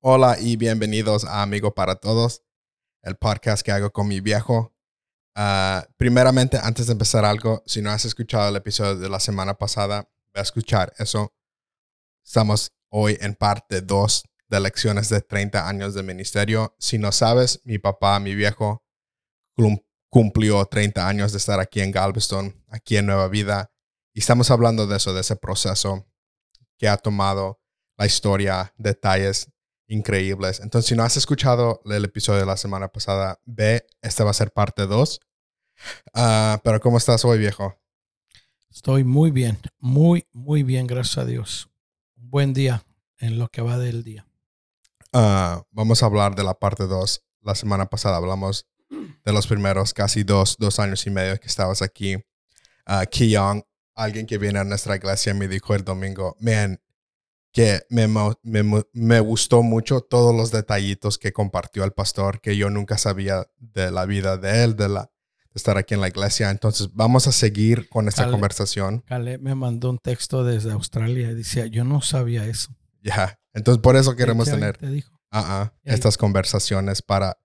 Hola y bienvenidos a Amigo para Todos, el podcast que hago con mi viejo. Uh, primeramente, antes de empezar algo, si no has escuchado el episodio de la semana pasada, ve a escuchar eso. Estamos hoy en parte 2 de lecciones de 30 años de ministerio. Si no sabes, mi papá, mi viejo, cumplió 30 años de estar aquí en Galveston, aquí en Nueva Vida. Y estamos hablando de eso, de ese proceso que ha tomado la historia, detalles increíbles. Entonces, si no has escuchado el episodio de la semana pasada, ve, este va a ser parte 2. Ah, pero ¿cómo estás hoy, viejo? Estoy muy bien, muy, muy bien, gracias a Dios. Un buen día en lo que va del día. Ah, vamos a hablar de la parte 2. La semana pasada hablamos de los primeros casi dos, dos años y medio que estabas aquí. Uh, Young, alguien que viene a nuestra iglesia, me dijo el domingo, man, que me, me, me, gustó mucho todos los detallitos que compartió el pastor, que yo nunca sabía de la vida de él, de, la, de estar aquí en la iglesia. Entonces, vamos a seguir con esta conversación. Caleb me mandó un texto desde Australia y decía, yo no sabía eso. Ya, entonces por eso queremos tener estas conversaciones para,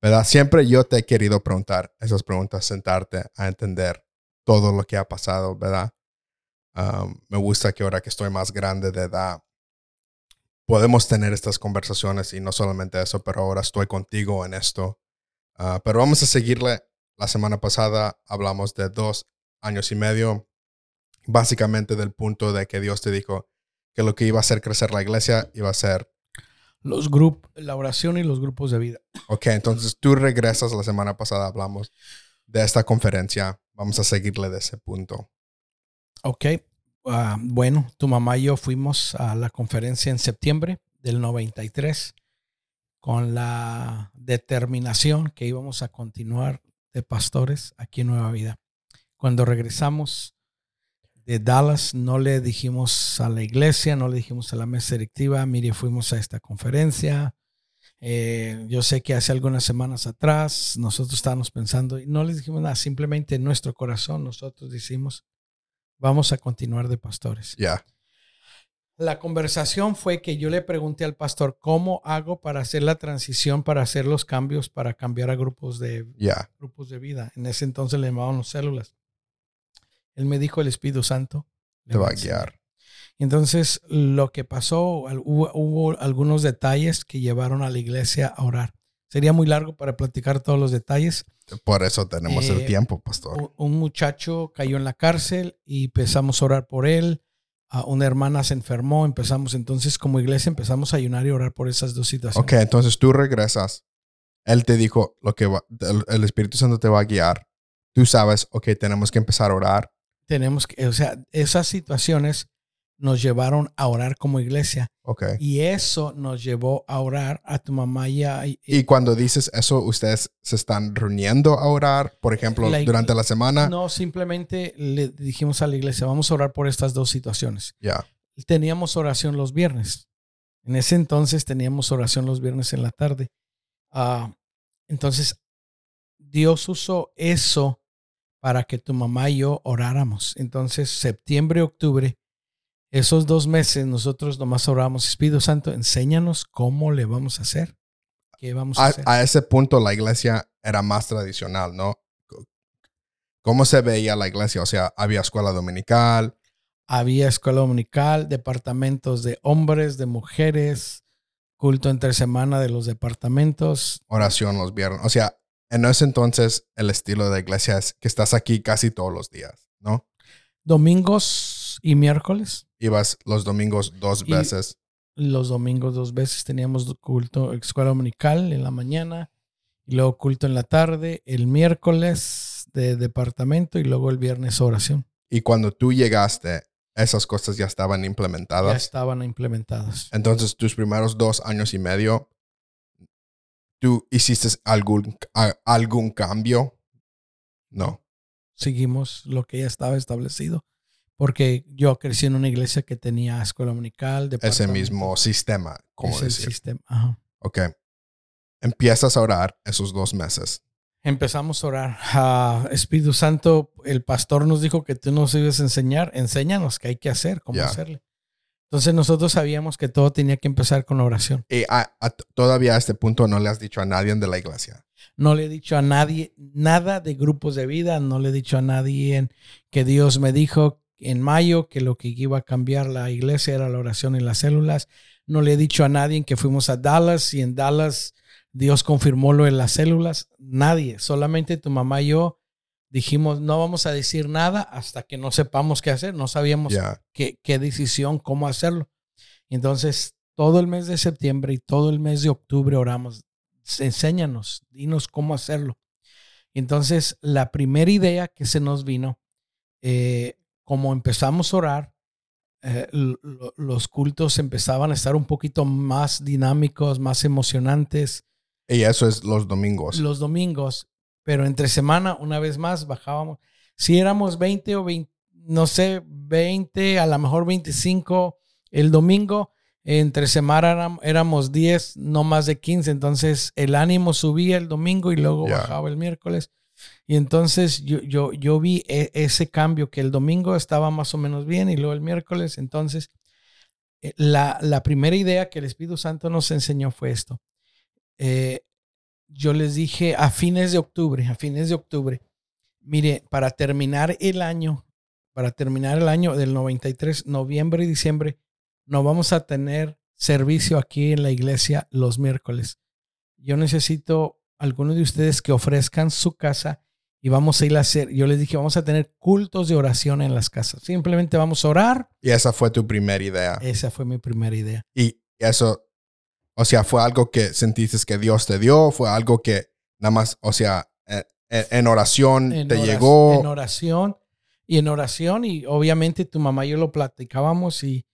¿verdad? Siempre yo te he querido preguntar esas preguntas, sentarte a entender todo lo que ha pasado, ¿verdad? me gusta que ahora que estoy más grande de edad, podemos tener estas conversaciones y no solamente eso, pero ahora estoy contigo en esto. Ah, pero vamos a seguirle. La semana pasada hablamos de dos años y medio, básicamente del punto de que Dios te dijo que lo que iba a hacer crecer la iglesia iba a ser los grupos, la oración y los grupos de vida. Ok, entonces tú regresas la semana pasada, hablamos de esta conferencia. Vamos a seguirle de ese punto. Ok, Ah, bueno, tu mamá y yo fuimos a la conferencia en septiembre del 93 con la determinación que íbamos a continuar de pastores aquí en Nueva Vida. Cuando regresamos de Dallas, no le dijimos a la iglesia, no le dijimos a la mesa directiva, mire, fuimos a esta conferencia. Eh, yo sé que hace algunas semanas atrás nosotros estábamos pensando y no les dijimos nada, simplemente en nuestro corazón nosotros decimos, vamos a continuar de pastores. Ya. La conversación fue que yo le pregunté al pastor, ¿cómo hago para hacer la transición, para hacer los cambios, para cambiar a grupos de, grupos de vida? En ese entonces le llamaban células. Él me dijo, el Espíritu Santo. Te va a guiar. Entonces, lo que pasó, hubo, hubo, algunos detalles que llevaron a la iglesia a orar. Sería muy largo para platicar todos los detalles. Por eso tenemos el eh, tiempo, pastor. Un muchacho cayó en la cárcel y empezamos a orar por él. una hermana se enfermó, empezamos entonces como iglesia empezamos a ayunar y orar por esas dos situaciones. Ok, entonces tú regresas. Él te dijo lo que el Espíritu Santo te va a guiar. Tú sabes, ok, tenemos que empezar a orar. Tenemos que, o sea, esas situaciones nos llevaron a orar como iglesia. Okay. Y eso nos llevó a orar a tu mamá y a... Y, cuando dices eso, ¿ustedes se están reuniendo a orar, por ejemplo, durante la semana? No, simplemente le dijimos a la iglesia, vamos a orar por estas dos situaciones. Ya. Teníamos oración los viernes. En ese entonces teníamos oración los viernes en la tarde. Ah, entonces, Dios usó eso para que tu mamá y yo oráramos. Entonces, septiembre, octubre, esos dos meses nosotros nomás oramos, Espíritu Santo, enséñanos cómo le vamos a hacer. ¿Qué vamos a, hacer? A ese punto la iglesia era más tradicional, ¿no? ¿Cómo se veía la iglesia? O sea, había escuela dominical. Había escuela dominical, departamentos de hombres, de mujeres, culto entre semana de los departamentos. Oración los viernes. O sea, en ese entonces el estilo de iglesia es que estás aquí casi todos los días, ¿no? Domingos y miércoles. Ibas los domingos dos veces. Los domingos dos veces teníamos culto, escuela dominical en la mañana y luego culto en la tarde, el miércoles de departamento y luego el viernes oración. Y cuando tú llegaste, esas cosas ya estaban implementadas. Ya estaban implementadas. Entonces, tus primeros dos años y medio, ¿tú hiciste algún, algún cambio? No. Seguimos lo que ya estaba establecido porque yo crecí en una iglesia que tenía escuela dominical. Ese mismo sistema, como Ese decir. sistema, ajá. Ok. Empiezas a orar esos dos meses. Empezamos a orar. Ah, Espíritu Santo, el pastor nos dijo que tú nos ibas a enseñar. Enséñanos qué hay que hacer, cómo hacerle. Entonces nosotros sabíamos que todo tenía que empezar con oración. Y a- a- todavía a este punto no le has dicho a nadie de la iglesia. No le he dicho a nadie nada de grupos de vida, no le he dicho a nadie que Dios me dijo en mayo que lo que iba a cambiar la iglesia era la oración y las células. No le he dicho a nadie que fuimos a Dallas y en Dallas Dios confirmó lo de las células. Nadie, solamente tu mamá y yo dijimos no vamos a decir nada hasta que no sepamos qué hacer. No sabíamos Ya. qué, qué decisión, cómo hacerlo. Entonces, todo el mes de septiembre y todo el mes de octubre oramos. Enséñanos, dinos cómo hacerlo. Entonces, la primera idea que se nos vino, eh, como empezamos a orar, eh, lo- lo- los cultos empezaban a estar un poquito más dinámicos, más emocionantes Y eso es los domingos. los domingos, pero entre semana, una vez más, bajábamos. Si éramos 20 o 20, no sé, 20, a lo mejor 25 el domingo, entre semana éram- éramos 10, no más de 15, entonces el ánimo subía el domingo y luego bajaba el miércoles. Y entonces yo, yo, yo vi e- ese cambio, que el domingo estaba más o menos bien y luego el miércoles, entonces eh, la, la primera idea que el Espíritu Santo nos enseñó fue esto. Eh, yo les dije a fines de octubre, a fines de octubre, mire, para terminar el año, para terminar el año del 93, noviembre y diciembre, no vamos a tener servicio aquí en la iglesia los miércoles. Yo necesito algunos de ustedes que ofrezcan su casa y vamos a ir a hacer, yo les dije, vamos a tener cultos de oración en las casas. Simplemente vamos a orar. Y esa fue tu primera idea. Esa fue mi primera idea. Y eso, o sea, fue algo que sentiste que Dios te dio, fue algo que nada más, o sea, en, en- en oración en te llegó. En oración y en oración y obviamente tu mamá y yo lo platicábamos y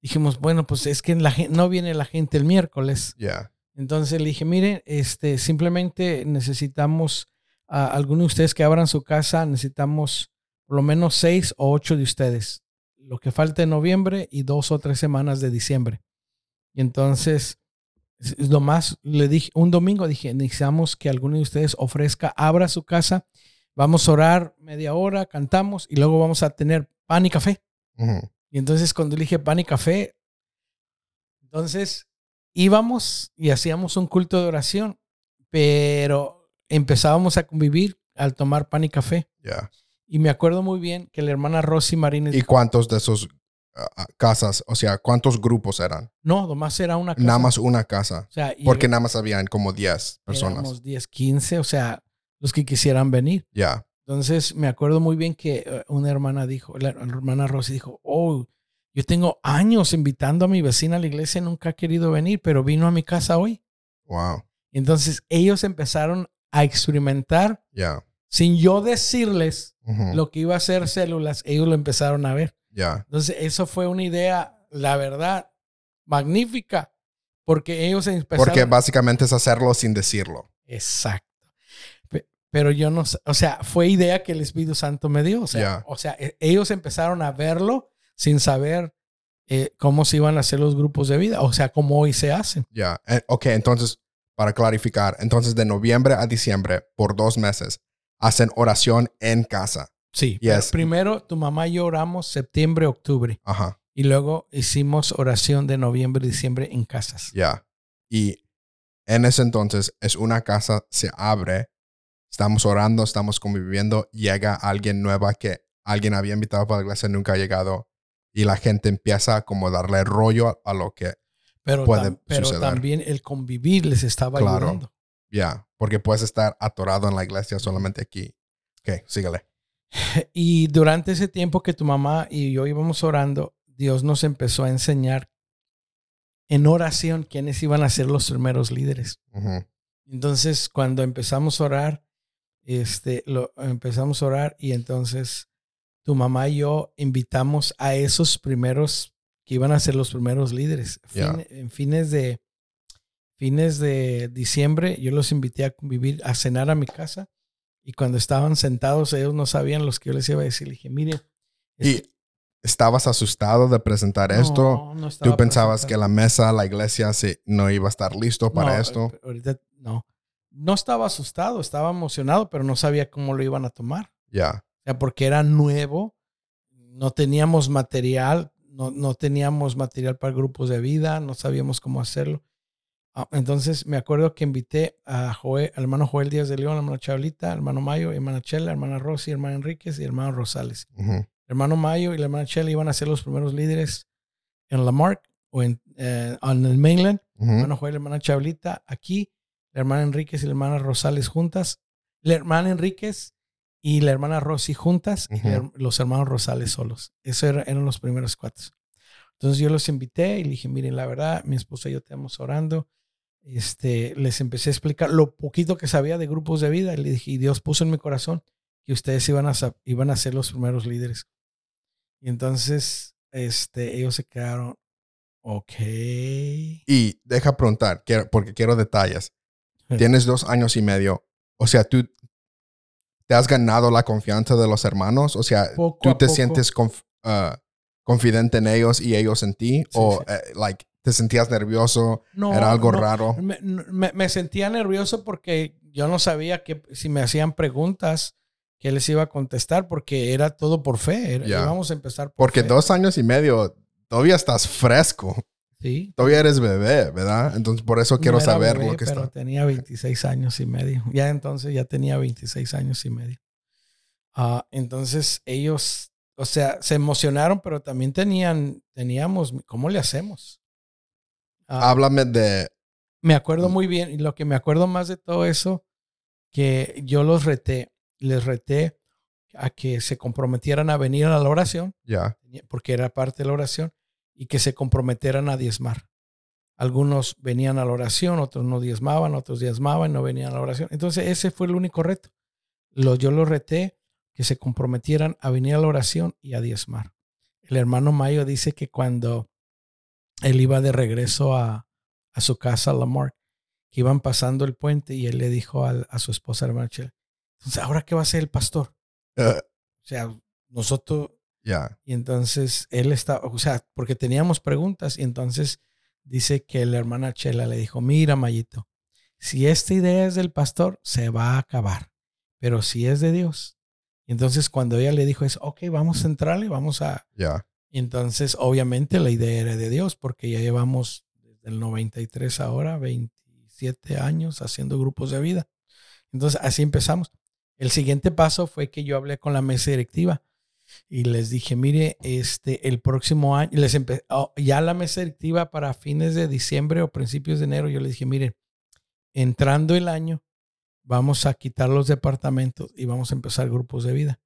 dijimos, bueno, pues es que la no viene la gente el miércoles. Ya, Entonces le dije, miren, este, simplemente necesitamos a algunos de ustedes que abran su casa, necesitamos por lo menos seis o ocho de ustedes. Lo que falta en noviembre y dos o tres semanas de diciembre. Y entonces, es- es lo más, le dije, un domingo dije, necesitamos que alguno de ustedes ofrezca, abra su casa, vamos a orar media hora, cantamos y luego vamos a tener pan y café. Y entonces cuando dije pan y café, entonces íbamos y hacíamos un culto de oración, pero empezábamos a convivir al tomar pan y café. ya. Y me acuerdo muy bien que la hermana Rosy Marínez ¿Y cuántos de esos casas, o sea, cuántos grupos eran? no, nomás era una casa. Nada más una casa. O sea, Porque nada más habían como 10 personas. éramos 10, 15, o sea, los que quisieran venir. Ya, Entonces me acuerdo muy bien que eh, una hermana dijo, la hermana Rosy dijo, oh, yo tengo años invitando a mi vecina a la iglesia, nunca ha querido venir, pero vino a mi casa hoy. wow. Entonces ellos empezaron a experimentar Ya, sin yo decirles lo que iba a ser células, ellos lo empezaron a ver. ya, Entonces eso fue una idea, la verdad, magnífica, porque ellos empezaron... Porque básicamente es hacerlo sin decirlo. Exacto. Pe- Pero yo no o sea, fue idea que el Espíritu Santo me dio. O sea, o sea e- ellos empezaron a verlo sin saber eh, cómo se iban a hacer los grupos de vida, o sea, cómo hoy se hacen. Ya, eh, ok, entonces, para clarificar, entonces de noviembre a diciembre, por dos meses, hacen oración en casa. Sí. Yes. Primero, tu mamá y yo oramos septiembre, octubre, Ajá, y luego hicimos oración de noviembre diciembre en casas. ya. Y en ese entonces es una casa, se abre, estamos orando, estamos conviviendo, llega alguien nueva que alguien había invitado para la iglesia, nunca ha llegado, y la gente empieza a como darle rollo a, a lo que, Pero, Puede tam- pero suceder. también el convivir les estaba Claro. ayudando. ya, porque puedes estar atorado en la iglesia solamente aquí. Ok, sígale. Y durante ese tiempo que tu mamá y yo íbamos orando, Dios nos empezó a enseñar en oración quiénes iban a ser los primeros líderes. Entonces, cuando empezamos a orar, este, lo, empezamos a orar y entonces tu mamá y yo invitamos a esos primeros que iban a ser los primeros líderes. En fines de fines de diciembre, yo los invité a convivir, a cenar a mi casa. Y cuando estaban sentados, ellos no sabían los que yo les iba a decir. Le dije, mire, Y estabas asustado de presentar esto. no, no estaba Tú pensabas que la mesa, la iglesia, sí, no iba a estar listo para No, esto. eh, Ahorita no. No estaba asustado, estaba emocionado, pero no sabía cómo lo iban a tomar. Ya, O sea, porque era nuevo, no teníamos material, no, no teníamos material para grupos de vida, no sabíamos cómo hacerlo. Ah, entonces me acuerdo que invité a Joel, al hermano Joel Díaz de León, al hermano Chabelita, al hermano Mayo, hermana Chela, hermana Rosy, hermano Enríquez y hermano Rosales. Ujú. hermano Mayo y la hermana Chela iban a ser los primeros líderes en Lamarck o en, eh, en el mainland. Ujú. Hermano Joel, la hermana Chabelita aquí, la hermana Enríquez y la hermana Rosales juntas, la hermana Enríquez y la hermana Rosy juntas y la Ujú. her- los hermanos Rosales solos. Esos era- eran los primeros cuatro. Entonces yo los invité y le dije, miren, la verdad, mi esposa y yo estamos orando. Este, les empecé a explicar lo poquito que sabía de grupos de vida y le dije, y Dios puso en mi corazón que ustedes iban a, iban a ser los primeros líderes. Y entonces, este, ellos se quedaron, ok. Y deja preguntar, porque quiero detalles. Tienes dos años y medio. O sea, tú te has ganado la confianza de los hermanos. O sea, Poco tú te poco. sientes conf- ah, confidente en ellos y ellos en ti. Sí, o, sí. eh, like, te sentías nervioso. No, era algo no, raro. Me, me- me sentía nervioso porque yo no sabía que si me hacían preguntas, que les iba a contestar porque era todo por fe. Era- Ya. Íbamos a empezar por Porque fe. dos años y medio, todavía estás fresco. Sí. Todavía eres bebé, ¿verdad? Entonces, por eso quiero No saber bebé, lo que pero está. tenía 26 años y medio. Ya entonces ya tenía 26 años y medio. Ah, entonces ellos, o sea, se emocionaron, pero también tenían, teníamos, ¿cómo le hacemos? Ah, Háblame de. me acuerdo muy bien, y lo que me acuerdo más de todo eso, que yo los reté, les reté a que se comprometieran a venir a la oración, Ya. porque era parte de la oración, y que se comprometieran a diezmar. Algunos venían a la oración, otros no diezmaban, otros diezmaban, no venían a la oración. Entonces ese fue el único reto. Lo, yo los reté que se comprometieran a venir a la oración y a diezmar. El hermano Mayo dice que cuando él iba de regreso a, a su casa, a Lamar, que iban pasando el puente y él le dijo al- a, su esposa, hermana Chela, entonces, ¿ahora qué va a hacer el pastor? Eh, O sea, nosotros, Ya. y entonces él está, o sea, porque teníamos preguntas y entonces dice que la hermana Chela le dijo, mira, Mayito, si esta idea es del pastor, se va a acabar, pero si es de Dios. Y entonces cuando ella le dijo eso, ok, vamos a entrarle, vamos a... Ya. y entonces obviamente la idea era de Dios porque ya llevamos desde el 93 ahora, 27 años haciendo grupos de vida. Entonces así empezamos. El siguiente paso fue que yo hablé con la mesa directiva y les dije, mire, este, el próximo año, les oh, ya la mesa directiva para fines de diciembre o principios de enero, yo les dije, miren, entrando el año, vamos a quitar los departamentos y vamos a empezar grupos de vida.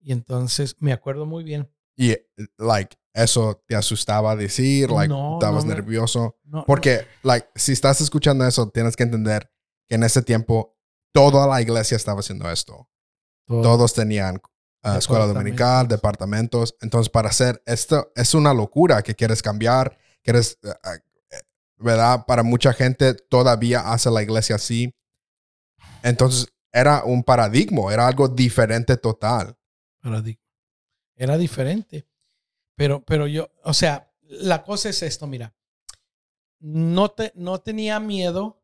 Y entonces me acuerdo muy bien. Y, like, eso te asustaba decir, like, No, estabas no nervioso. No, Porque, like, si estás escuchando eso, tienes que entender que en ese tiempo toda la iglesia estaba haciendo esto. todo. Todos tenían ah, escuela dominical, departamentos. Entonces, para hacer esto, es una locura que quieres cambiar, quieres, eh, ¿verdad? Para mucha gente todavía hace la iglesia así. Entonces, era un paradigma, era algo diferente total. paradigma. Era diferente. Pero, pero yo, o sea, la cosa es esto, mira. No, te, no tenía miedo,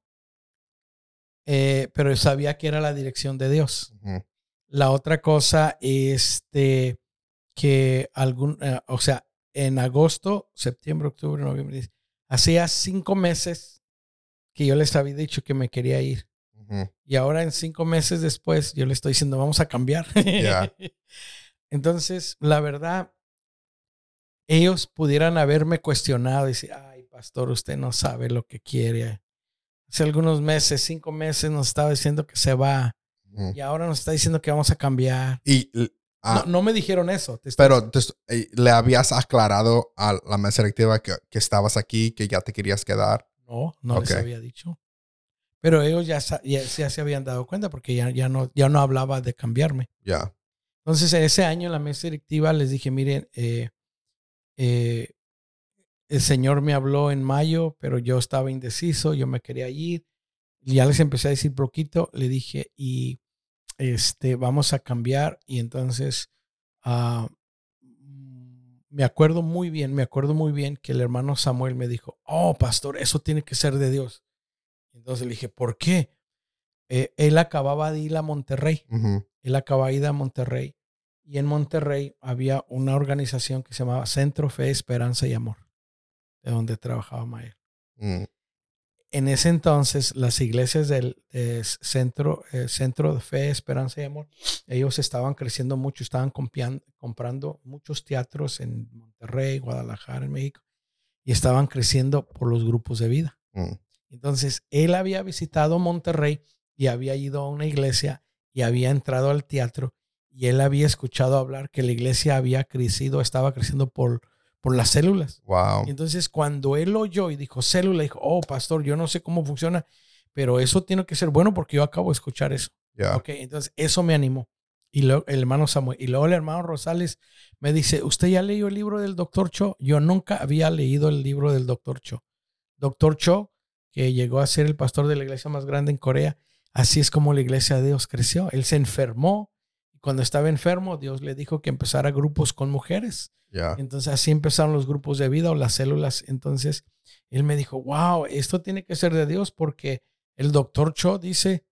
eh, pero sabía que era la dirección de Dios. Ujú. La otra cosa, este, que algún, eh, o sea, en agosto, septiembre, octubre, noviembre, hacía cinco meses que yo les había dicho que me quería ir. Y ahora en cinco meses después, yo le estoy diciendo, vamos a cambiar. Entonces, la verdad, ellos pudieran haberme cuestionado y decir, ay, pastor, usted no sabe lo que quiere. Hace algunos meses, cinco meses, nos estaba diciendo que se va Y ahora nos está diciendo que vamos a cambiar. Y, ah, no, no me dijeron eso. te pero te- eh, le habías aclarado a la mesa directiva que, que estabas aquí, que ya te querías quedar. No, no les Ok. había dicho. Pero ellos ya, ya, ya se habían dado cuenta porque ya, ya, no, ya no hablaba de cambiarme. Ya. Entonces, ese año en la mesa directiva les dije, miren, eh, eh, el Señor me habló en mayo, pero yo estaba indeciso, yo me quería ir. Y ya les empecé a decir poquito, le dije, y este, vamos a cambiar. Y entonces, mm, me acuerdo muy bien, me acuerdo muy bien que el hermano Samuel me dijo, oh, pastor, eso tiene que ser de Dios. Entonces le dije, ¿por qué? Eh, él acababa de ir a Monterrey él acaba de ir a Monterrey y en Monterrey había una organización que se llamaba Centro Fe, Esperanza y Amor, de donde trabajaba Mayer. Mm, En ese entonces, las iglesias del eh, Centro, eh, Centro de Fe, Esperanza y Amor, ellos estaban creciendo mucho, estaban comprando muchos teatros en Monterrey, Guadalajara, en México, y estaban creciendo por los grupos de vida. mm, Entonces, él había visitado Monterrey y había ido a una iglesia y había entrado al teatro y él había escuchado hablar que la iglesia había crecido, estaba creciendo por, por las células. Wow. Y entonces, cuando él oyó y dijo célula, dijo, oh, pastor, yo no sé cómo funciona, pero eso tiene que ser bueno porque yo acabo de escuchar eso. Yeah. Ok, entonces eso me animó. Y luego el hermano Samuel, y luego el hermano Rosales me dice, ¿usted ya leyó el libro del doctor Cho? Yo nunca había leído el libro del doctor Cho. Doctor Cho, que llegó a ser el pastor de la iglesia más grande en Corea, así es como la iglesia de Dios creció. Él se enfermó cuando estaba enfermo, Dios le dijo que empezara grupos con mujeres. Yeah. Entonces así empezaron los grupos de vida o las células. Entonces él me dijo, wow, esto tiene que ser de Dios porque el doctor Cho dice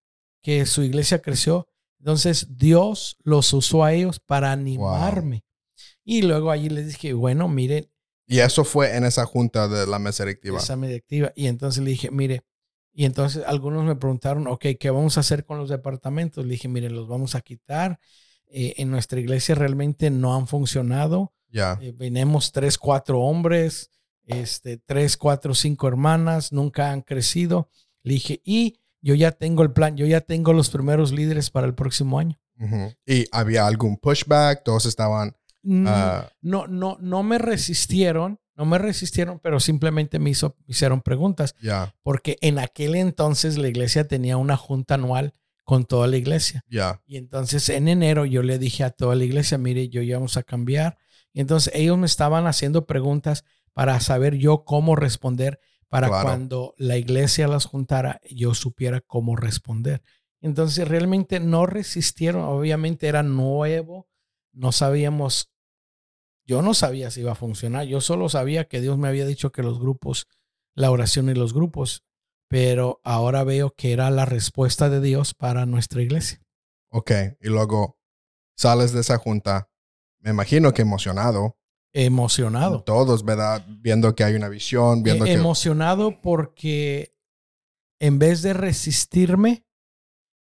que su iglesia creció. Entonces Dios los usó a ellos para animarme. Y luego allí les dije, bueno, mire, Y eso fue en esa junta de la mesa directiva. esa directiva. Y entonces le dije, mire, y entonces algunos me preguntaron, ok, ¿qué vamos a hacer con los departamentos? Le dije, mire, los vamos a quitar. Eh, en nuestra iglesia realmente no han funcionado. Yeah. Eh, venimos tres, cuatro hombres, este, tres, cuatro, cinco hermanas, nunca han crecido. Le dije, y yo ya tengo el plan, yo ya tengo los primeros líderes para el próximo año. ¿Y había algún pushback? Todos estaban. Mm, ah, no, no, no me resistieron, no me resistieron, pero simplemente me, hizo, me hicieron preguntas, yeah. porque en aquel entonces la iglesia tenía una junta anual con toda la iglesia. Yeah. Y entonces en enero yo le dije a toda la iglesia, mire, yo ya vamos a cambiar. Y entonces ellos me estaban haciendo preguntas para saber yo cómo responder, para Claro. cuando la iglesia las juntara, yo supiera cómo responder. Entonces realmente no resistieron, obviamente era nuevo, no sabíamos, yo no sabía si iba a funcionar, yo solo sabía que Dios me había dicho que los grupos, la oración y los grupos, pero ahora veo que era la respuesta de Dios para nuestra iglesia. Ok. Y luego sales de esa junta. Me imagino que emocionado. Emocionado. Todos, ¿verdad? Viendo que hay una visión, viendo Eh, que. emocionado porque en vez de resistirme,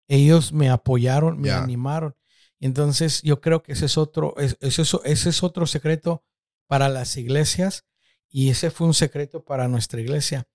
ellos me apoyaron, me animaron. Entonces yo creo que ese es otro, es- ese es, ese es otro secreto para las iglesias y ese fue un secreto para nuestra iglesia,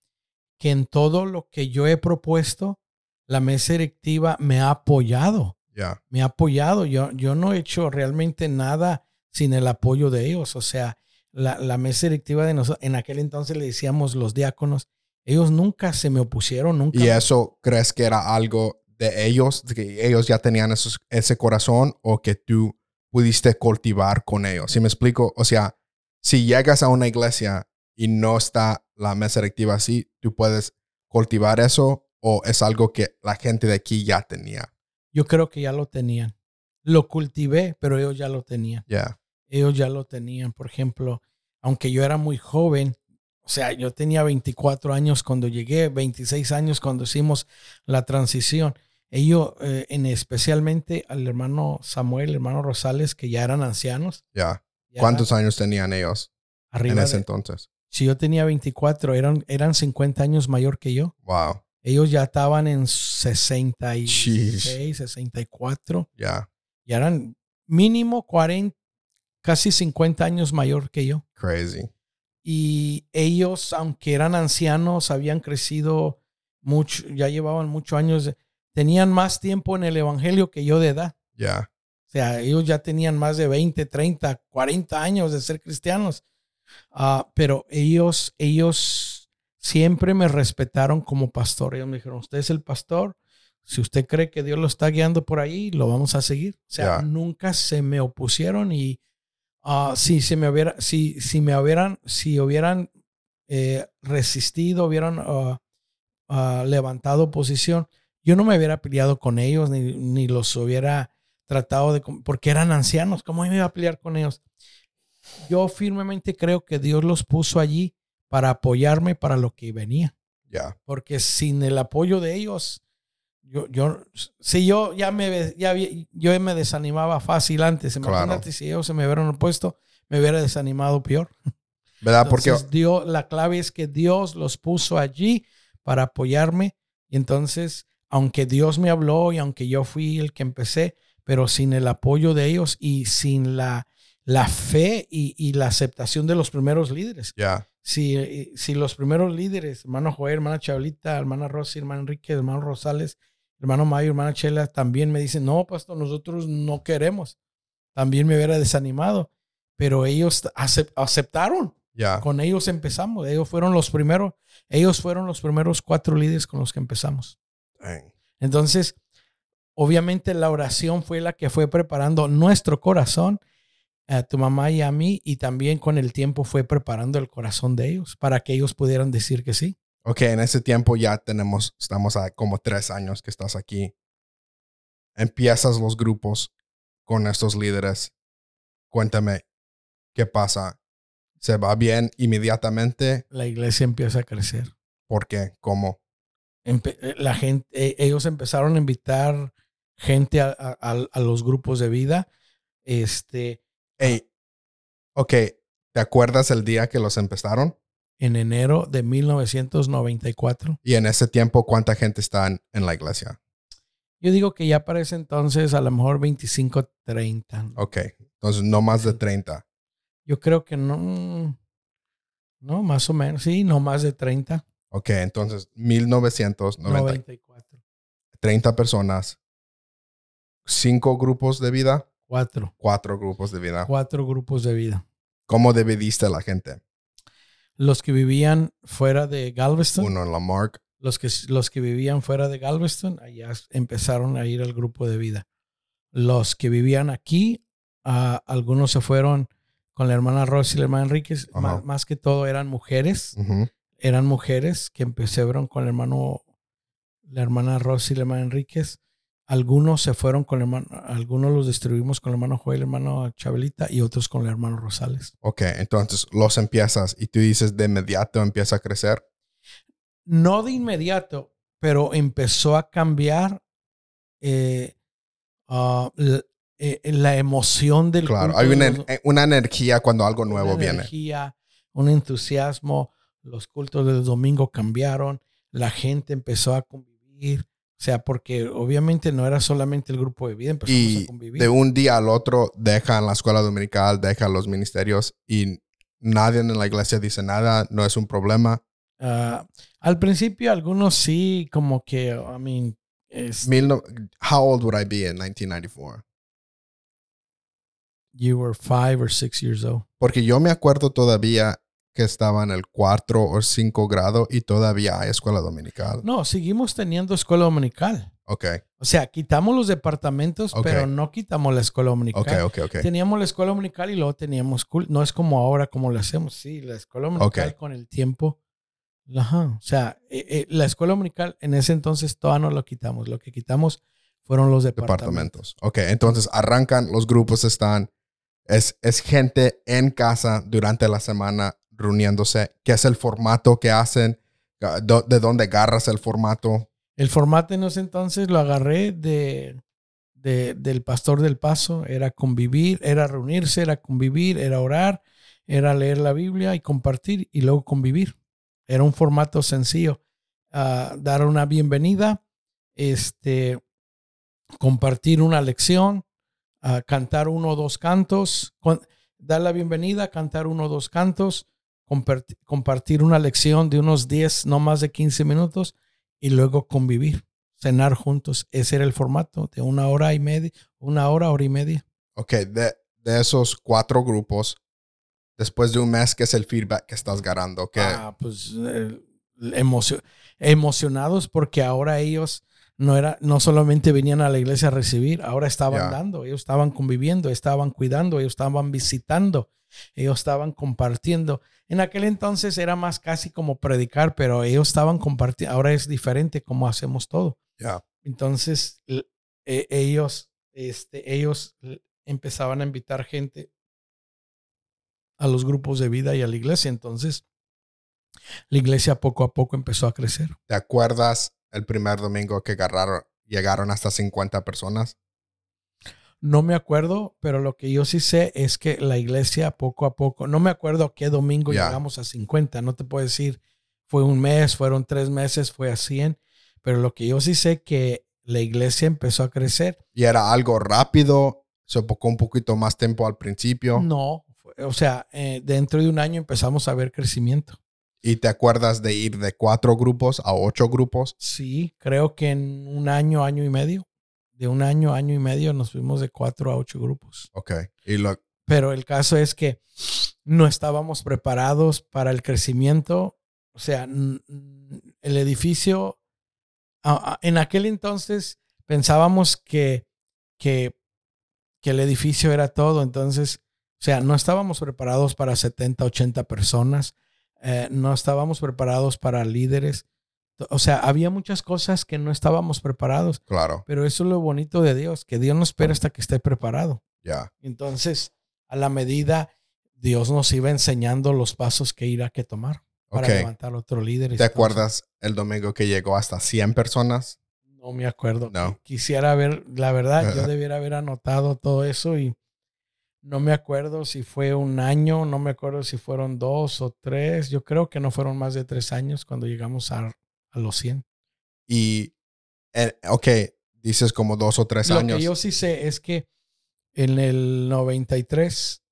que en todo lo que yo he propuesto, la mesa directiva me ha apoyado, Yeah. me ha apoyado. Yo, yo no he hecho realmente nada sin el apoyo de ellos. O sea, la, la mesa directiva de nosotros, en aquel entonces le decíamos los diáconos, ellos nunca se me opusieron, nunca. ¿Y eso crees que era algo de ellos? de que ellos ya tenían esos- ese corazón o que tú pudiste cultivar con ellos? ¿Sí me explico? O sea, si llegas a una iglesia y no está la mesa directiva así, ¿tú puedes cultivar eso o es algo que la gente de aquí ya tenía? Yo creo que ya lo tenían. Lo cultivé, pero ellos ya lo tenían. Yeah. Ellos ya lo tenían. Por ejemplo, aunque yo era muy joven, o sea, yo tenía 24 años cuando llegué, 26 años cuando hicimos la transición. Ellos, eh, en especialmente al hermano Samuel, hermano Rosales, que ya eran ancianos. Yeah. ya ¿Cuántos años tenían ellos en Arriba ese de- entonces? si yo tenía 24, eran, eran 50 años mayor que yo. Wow. Ellos ya estaban en 66, Sheesh. 64. Yeah. Ya eran mínimo 40, casi 50 años mayor que yo. Crazy. Y ellos, aunque eran ancianos, habían crecido mucho, ya llevaban muchos años, de- tenían más tiempo en el Evangelio que yo de edad. Yeah. O sea, ellos ya tenían más de 20, 30, 40 años de ser cristianos. Ah, pero ellos, ellos siempre me respetaron como pastor. Ellos me dijeron, usted es el pastor. Si usted cree que Dios lo está guiando por ahí, lo vamos a seguir. O sea, Ya. nunca se me opusieron y ah, si se me hubiera, si, si me hubieran, si hubieran eh, resistido, hubieran ah, levantado posición, yo no me hubiera peleado con ellos ni, ni los hubiera tratado de, porque eran ancianos, ¿cómo me iba a pelear con ellos? Yo firmemente creo que Dios los puso allí para apoyarme para lo que venía, Yeah. porque sin el apoyo de ellos, yo, yo, si yo ya me, ya, yo me desanimaba fácil antes. Imagínate si ellos se me hubieran opuesto, me hubiera desanimado peor. ¿Verdad? Porque Dios, la clave es que Dios los puso allí para apoyarme. Y entonces, aunque Dios me habló y aunque yo fui el que empecé, pero sin el apoyo de ellos y sin la, la fe y, la aceptación de los primeros líderes. Ya. Si, si los primeros líderes, hermano Joel, hermana Chabelita, hermana Rosy, hermano Enrique, hermano Rosales, hermano Mayo, hermana Chela, también me dicen, no, pastor, nosotros no queremos. También me hubiera desanimado. Pero ellos aceptaron. Ya. Con ellos empezamos. Ellos fueron los primeros. Ellos fueron los primeros cuatro líderes con los que empezamos. Entonces, obviamente la oración fue la que fue preparando nuestro corazón a tu mamá y a mí y también con el tiempo fue preparando el corazón de ellos para que ellos pudieran decir que sí. Ok, en ese tiempo ya tenemos, estamos a como tres años que estás aquí. Empiezas los grupos con estos líderes. Cuéntame, ¿qué pasa? ¿Se va bien inmediatamente? La iglesia empieza a crecer. ¿Por qué? ¿Cómo? Eh, la gente, e, ellos empezaron a invitar gente a, a, los grupos de vida. Este. Hey, ok, ¿te acuerdas el día que los empezaron? en enero de 1994. ¿Y en ese tiempo cuánta gente está en, la iglesia? Yo digo que ya para ese entonces a lo mejor 25, 30. Ok, entonces no más de 30. Yo creo que no, no, más o menos, sí, no más de 30. Ok, entonces 1994. 30 personas, cinco grupos de vida. Cuatro. Cuatro grupos de vida. Cuatro grupos de vida. ¿Cómo dividiste a la gente? los que vivían fuera de Galveston. Uno en la Mark. Los que, los que vivían fuera de Galveston, allá empezaron a ir al grupo de vida. Los que vivían aquí, algunos se fueron con la hermana Rosy y la hermana Enríquez. Más, que todo eran mujeres. Eran mujeres que empezaron con el hermano, la hermana Rosy y la hermana Enríquez. Algunos se fueron con el hermano, algunos los distribuimos con el hermano Joel, el hermano Chabelita y otros con el hermano Rosales. Ok, entonces los empiezas y tú dices de inmediato empieza a crecer. No de inmediato, pero empezó a cambiar eh, ah, eh, la, emoción del Claro, hay una, una, energía cuando algo nuevo una viene. Energía, un entusiasmo, los cultos del domingo cambiaron, la gente empezó a convivir o sea, porque obviamente no era solamente el grupo de vida, empezamos y a convivir. De un día al otro dejan la escuela dominical, dejan los ministerios y nadie en la iglesia dice nada, no es un problema. Ah, al principio algunos sí, como que, I mean, es, how old would I be in 1994? You were five or six years old. Porque yo me acuerdo todavía que estaba en el 4 o 5 grado y todavía hay escuela dominical. No, seguimos teniendo escuela dominical. Ok. O sea, quitamos los departamentos, pero no quitamos la escuela dominical. Ok, ok, ok. Teníamos la escuela dominical y luego teníamos No es como ahora como lo hacemos. Sí, la escuela dominical con el tiempo. Ajá. O sea, eh, eh, la escuela dominical en ese entonces todavía no lo quitamos. Lo que quitamos fueron los departamentos. departamentos. Ok, entonces arrancan, los grupos están. Es, es gente en casa durante la semana reuniéndose? ¿Qué es el formato que hacen? ¿De dónde agarras el formato? El formato en ese entonces lo agarré de, del pastor del paso. Era convivir, era reunirse, era convivir, era orar, era leer la Biblia y compartir y luego convivir. Era un formato sencillo. Ah, dar una bienvenida, este, compartir una lección, uh, cantar uno o dos cantos, dar la bienvenida, cantar uno o dos cantos, compartir una lección de unos 10, no más de 15 minutos y luego convivir, cenar juntos. Ese era el formato de una hora y media, una hora, hora y media. Ok, de, esos cuatro grupos, después de un mes, ¿qué es el feedback que estás ganando? Ah, pues eh, emocionados porque ahora ellos no, era, no solamente venían a la iglesia a recibir, ahora estaban dando, ellos estaban conviviendo, estaban cuidando, ellos estaban visitando, ellos estaban compartiendo. En aquel entonces era más casi como predicar, pero ellos estaban compartiendo. Ahora es diferente como hacemos todo. Entonces, e, ellos, este, ellos empezaban a invitar gente a los grupos de vida y a la iglesia. Entonces, la iglesia poco a poco empezó a crecer. ¿Te acuerdas el primer domingo que agarraron, llegaron hasta 50 personas. No me acuerdo, pero lo que yo sí sé es que la iglesia poco a poco, no me acuerdo qué domingo llegamos a 50, no te puedo decir, fue un mes, fueron tres meses, fue a 100, pero lo que yo sí sé que la iglesia empezó a crecer. Y era algo rápido, se enfocó un poquito más tiempo al principio. No, o sea, eh, dentro de un año empezamos a ver crecimiento. ¿Y te acuerdas de ir de cuatro grupos a ocho grupos? Sí, creo que en un año, año y medio, de un año, año y medio nos fuimos de cuatro a ocho grupos. Ok. Y lo, pero el caso es que no estábamos preparados para el crecimiento. O sea, el edificio, en aquel entonces pensábamos que, que, que el edificio era todo. Entonces, o sea, no estábamos preparados para 70, 80 personas. eh, no estábamos preparados para líderes. O sea, había muchas cosas que no estábamos preparados. claro, Pero eso es lo bonito de Dios, que Dios no espera hasta que esté preparado. ya. Entonces, a la medida, Dios nos iba enseñando los pasos que irá que tomar para levantar otro líder. y ¿Te acuerdas el domingo que llegó hasta 100 personas? No me acuerdo. No. Quisiera ver, la verdad, yo debiera haber anotado todo eso y no me acuerdo si fue un año, no me acuerdo si fueron dos o tres. Yo creo que no fueron más de tres años cuando llegamos a, a los 100. Y, eh, ok, dices como dos o tres Lo años. que yo sí sé es que en el 93,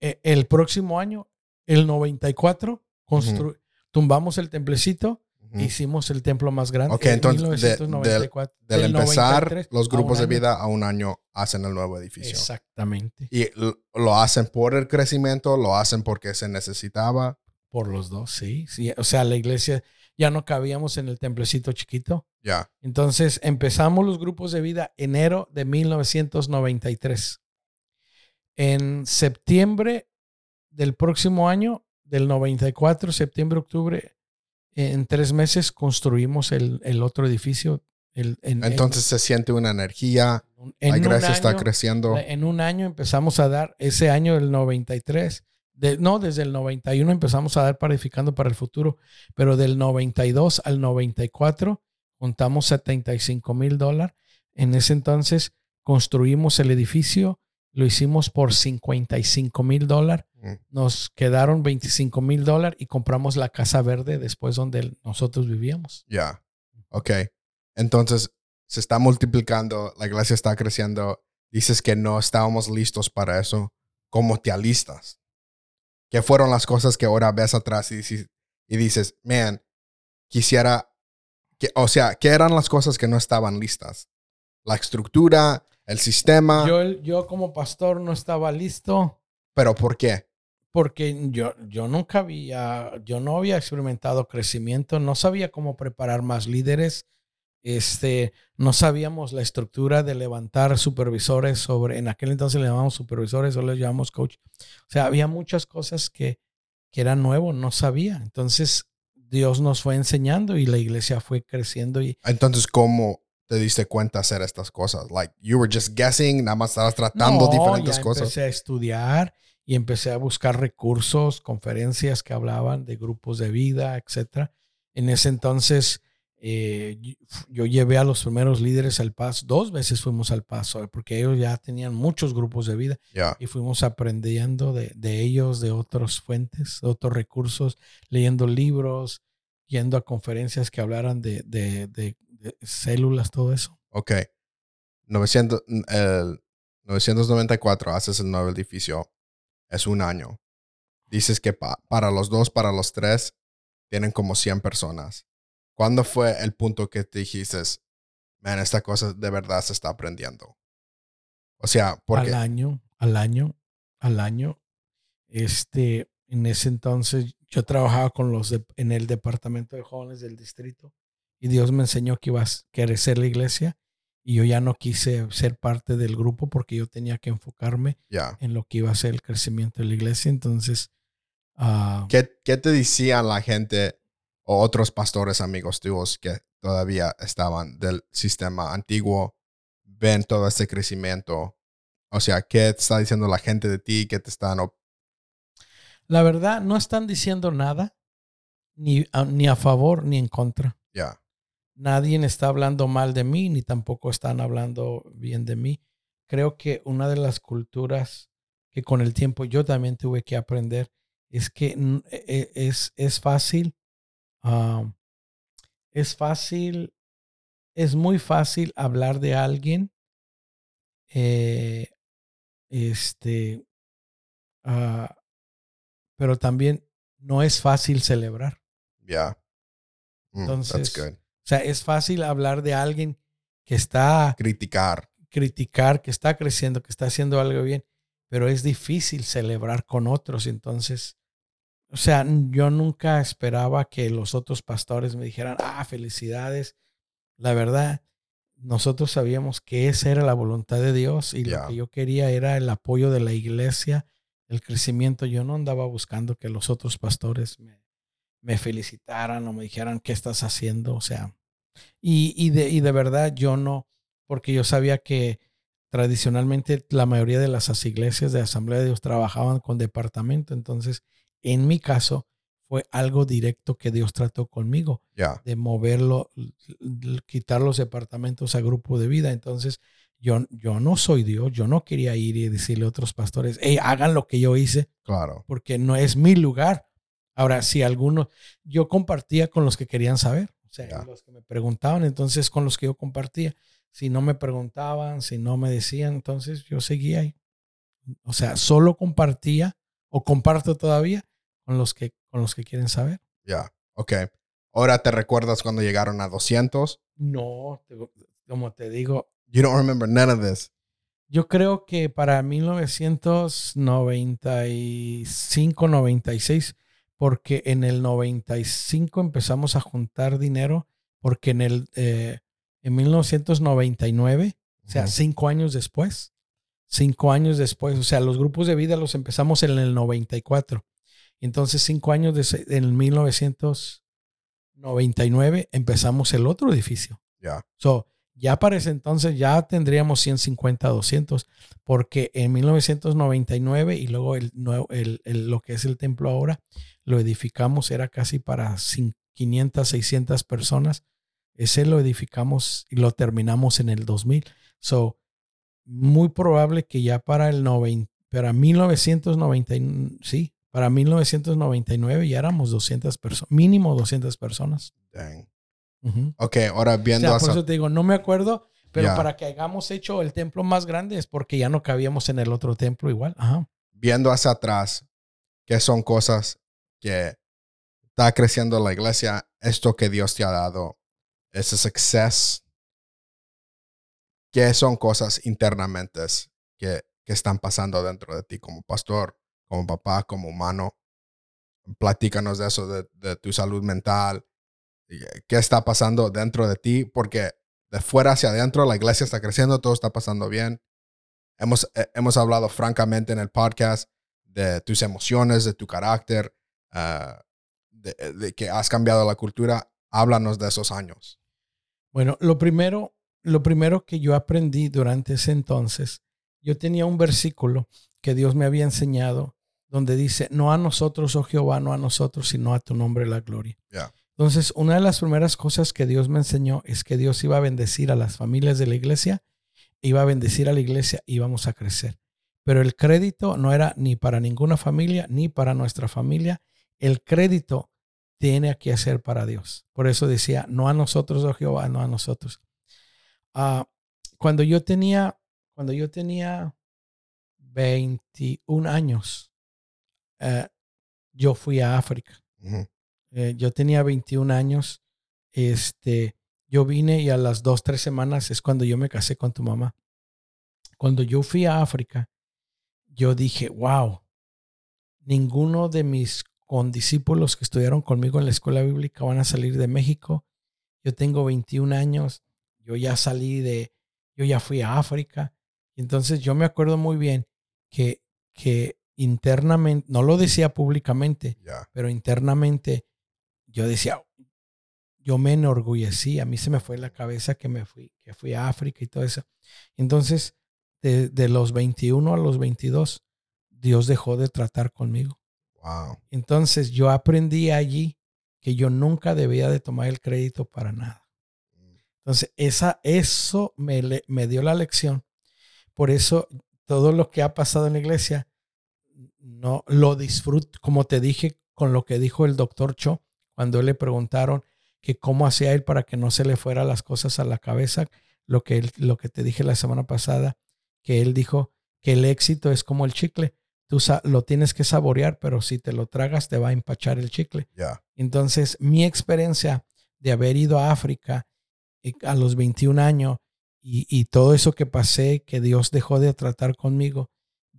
eh, el próximo año, el 94, constru- tumbamos el templecito, Ujú. hicimos el templo más grande. Ok, en entonces, de- 1994, Del del empezar 93 los grupos de vida a un año hacen el nuevo edificio. Exactamente. Y l- lo hacen por el crecimiento, lo hacen porque se necesitaba. Por los dos, sí, sí. O sea, la iglesia ya no cabíamos en el templecito chiquito. Ya, Entonces empezamos los grupos de vida enero de 1993. En septiembre del próximo año, del 94, septiembre, octubre, en tres meses construimos el, el otro edificio. El, en, entonces se siente una energía, en, en la iglesia está creciendo. En un año empezamos a dar, ese año del 93, de, no, desde el 91 empezamos a dar para edificando para el futuro, pero del 92 al 94 juntamos 75 mil dólares. En ese entonces construimos el edificio, lo hicimos por 55 mil dólares. Mm. Nos quedaron 25 mil dólares y compramos la casa verde después donde nosotros vivíamos. Ya, ok. Entonces se está multiplicando, la iglesia está creciendo. Dices que no estábamos listos para eso. ¿Cómo te alistas? ¿Qué fueron las cosas que ahora ves atrás y dices, y dices man, quisiera, que, o sea, ¿qué eran las cosas que no estaban listas? La estructura, el sistema, Yo, yo como pastor no estaba listo. pero ¿por qué? porque yo, yo nunca había, yo no había experimentado crecimiento, no sabía cómo preparar más líderes, este, no sabíamos la estructura de levantar supervisores sobre, en aquel entonces le llamamos supervisores, o les llamamos coach. O sea, había muchas cosas que, que eran nuevo, no sabía. Entonces, Dios nos fue enseñando y la iglesia fue creciendo y Entonces, ¿cómo te diste cuenta hacer estas cosas? Like, you were just guessing, nada más estabas tratando No, diferentes ya cosas. Empecé a estudiar y empecé a buscar recursos, conferencias que hablaban de grupos de vida, etcétera. En ese entonces, eh, yo- llevé a los primeros líderes al Paso. Dos veces fuimos al Paso, porque ellos ya tenían muchos grupos de vida Ya, y fuimos aprendiendo de, de ellos, de otras fuentes, de otros recursos, leyendo libros, yendo a conferencias que hablaran de, de- de- de células, todo eso. ok. 900, el 994 haces el nuevo edificio. Es un año. Dices que pa- para los dos, para los tres, tienen como 100 personas. ¿Cuándo fue el punto que te dijiste, man, esta cosa de verdad se está aprendiendo? O sea, porque al año, al año, al año. Este, en ese entonces yo trabajaba con los de- en el departamento de jóvenes del distrito y Dios me enseñó que iba a crecer la iglesia y yo ya no quise ser parte del grupo porque yo tenía que enfocarme ya. en lo que iba a ser el crecimiento de la iglesia. Entonces, ah, ¿Qué, ¿Qué te decían la gente o otros pastores amigos tuyos que todavía estaban del sistema antiguo? Ven todo este crecimiento. O sea, ¿qué te está diciendo la gente de ti? ¿Qué te están... la verdad no están diciendo nada ni a, ni a favor ni en contra. Ya, nadie está hablando mal de mí, ni tampoco están hablando bien de mí. Creo que una de las culturas que con el tiempo yo también tuve que aprender es que e, e, es, es fácil, es fácil, es muy fácil hablar de alguien, eh, este, ah, pero también no es fácil celebrar. Ya. Mm, Entonces, o sea, es fácil hablar de alguien que está... Criticar. Criticar, que está creciendo, que está haciendo algo bien, pero es difícil celebrar con otros. Entonces, o sea, yo nunca esperaba que los otros pastores me dijeran, ah, felicidades. La verdad, nosotros sabíamos que esa era la voluntad de Dios y lo que yo quería era el apoyo de la iglesia, el crecimiento. Yo no andaba buscando que los otros pastores me, me felicitaran o me dijeran qué estás haciendo. O sea, y, y, de, y de verdad yo no, porque yo sabía que tradicionalmente la mayoría de las iglesias de Asamblea de Dios trabajaban con departamento. Entonces, en mi caso, fue algo directo que Dios trató conmigo, de moverlo, quitar los departamentos a grupo de vida. Entonces, yo, yo no soy Dios, yo no quería ir y decirle a otros pastores, hey, hagan lo que yo hice, claro. porque no es mi lugar. Ahora, si algunos, yo compartía con los que querían saber, o sea, los que me preguntaban, entonces con los que yo compartía. Si no me preguntaban, si no me decían, entonces yo seguía ahí. O sea, solo compartía o comparto todavía con los que, con los que quieren saber. Ya, ok. Ahora te recuerdas cuando llegaron a 200? No, como te digo. You don't remember none of this. Yo creo que para 1995, 96, porque en el 95 empezamos a juntar dinero, porque en el eh, en 1999, o sea, cinco años después, cinco años después, o sea, los grupos de vida los empezamos en el 94. Entonces, cinco años de, en 1999 empezamos el otro edificio. Ya. So, ya para ese entonces ya tendríamos 150, 200, porque en 1999 y luego el, el, lo que es el templo ahora, lo edificamos, era casi para 500, 600 personas. Ese lo edificamos y lo terminamos en el 2000. So, muy probable que ya para el 90, para 1990, sí, para 1999 ya éramos 200 personas, mínimo 200 personas. Dang. Ok, ahora viendo... O por eso te digo, no me acuerdo, pero para que hayamos hecho el templo más grande es porque ya no cabíamos en el otro templo igual. Ajá. Viendo hacia atrás, ¿qué son cosas que está creciendo la iglesia? Esto que Dios te ha dado, ese success, ¿qué son cosas internamente que, que están pasando dentro de ti como pastor, como papá, como humano? Platícanos de eso, de, de tu salud mental, eh, qué está pasando dentro de ti, porque de fuera hacia adentro la iglesia está creciendo, todo está pasando bien. Hemos, eh, hemos hablado francamente en el podcast de tus emociones, de tu carácter, ah, de, que has cambiado la cultura. Háblanos de esos años. Bueno, lo primero, lo primero que yo aprendí durante ese entonces, yo tenía un versículo que Dios me había enseñado donde dice, no a nosotros, oh Jehová, no a nosotros, sino a tu nombre la gloria. Entonces, una de las primeras cosas que Dios me enseñó es que Dios iba a bendecir a las familias de la iglesia, iba a bendecir a la iglesia y íbamos a crecer. Pero el crédito no era ni para ninguna familia ni para nuestra familia. El crédito tiene que hacer para Dios. Por eso decía, no a nosotros, oh Jehová, no a nosotros. Ah, cuando yo tenía, cuando yo tenía 21 años, eh, yo fui a África. Eh, yo tenía 21 años. Este, yo vine y a las dos, tres semanas es cuando yo me casé con tu mamá. Cuando yo fui a África, yo dije, wow, ninguno de mis condiscípulos que estudiaron conmigo en la escuela bíblica van a salir de México. Yo tengo 21 años, yo ya salí de, yo ya fui a África. Entonces yo me acuerdo muy bien que, que internamente, no lo decía públicamente, pero internamente yo decía, yo me enorgullecí, a mí se me fue la cabeza que me fui, que fui a África y todo eso. Entonces, de, los 21 a los 22, Dios dejó de tratar conmigo. Wow. Entonces, yo aprendí allí que yo nunca debía de tomar el crédito para nada. Entonces, esa, eso me, me dio la lección. Por eso, todo lo que ha pasado en la iglesia, no lo disfruto, como te dije con lo que dijo el doctor Cho, cuando le preguntaron que cómo hacía él para que no se le fueran las cosas a la cabeza, lo que, lo que te dije la semana pasada, que él dijo que el éxito es como el chicle. Tú lo tienes que saborear, pero si te lo tragas te va a empachar el chicle. Entonces, mi experiencia de haber ido a África eh, a los 21 años y, y, todo eso que pasé, que Dios dejó de tratar conmigo,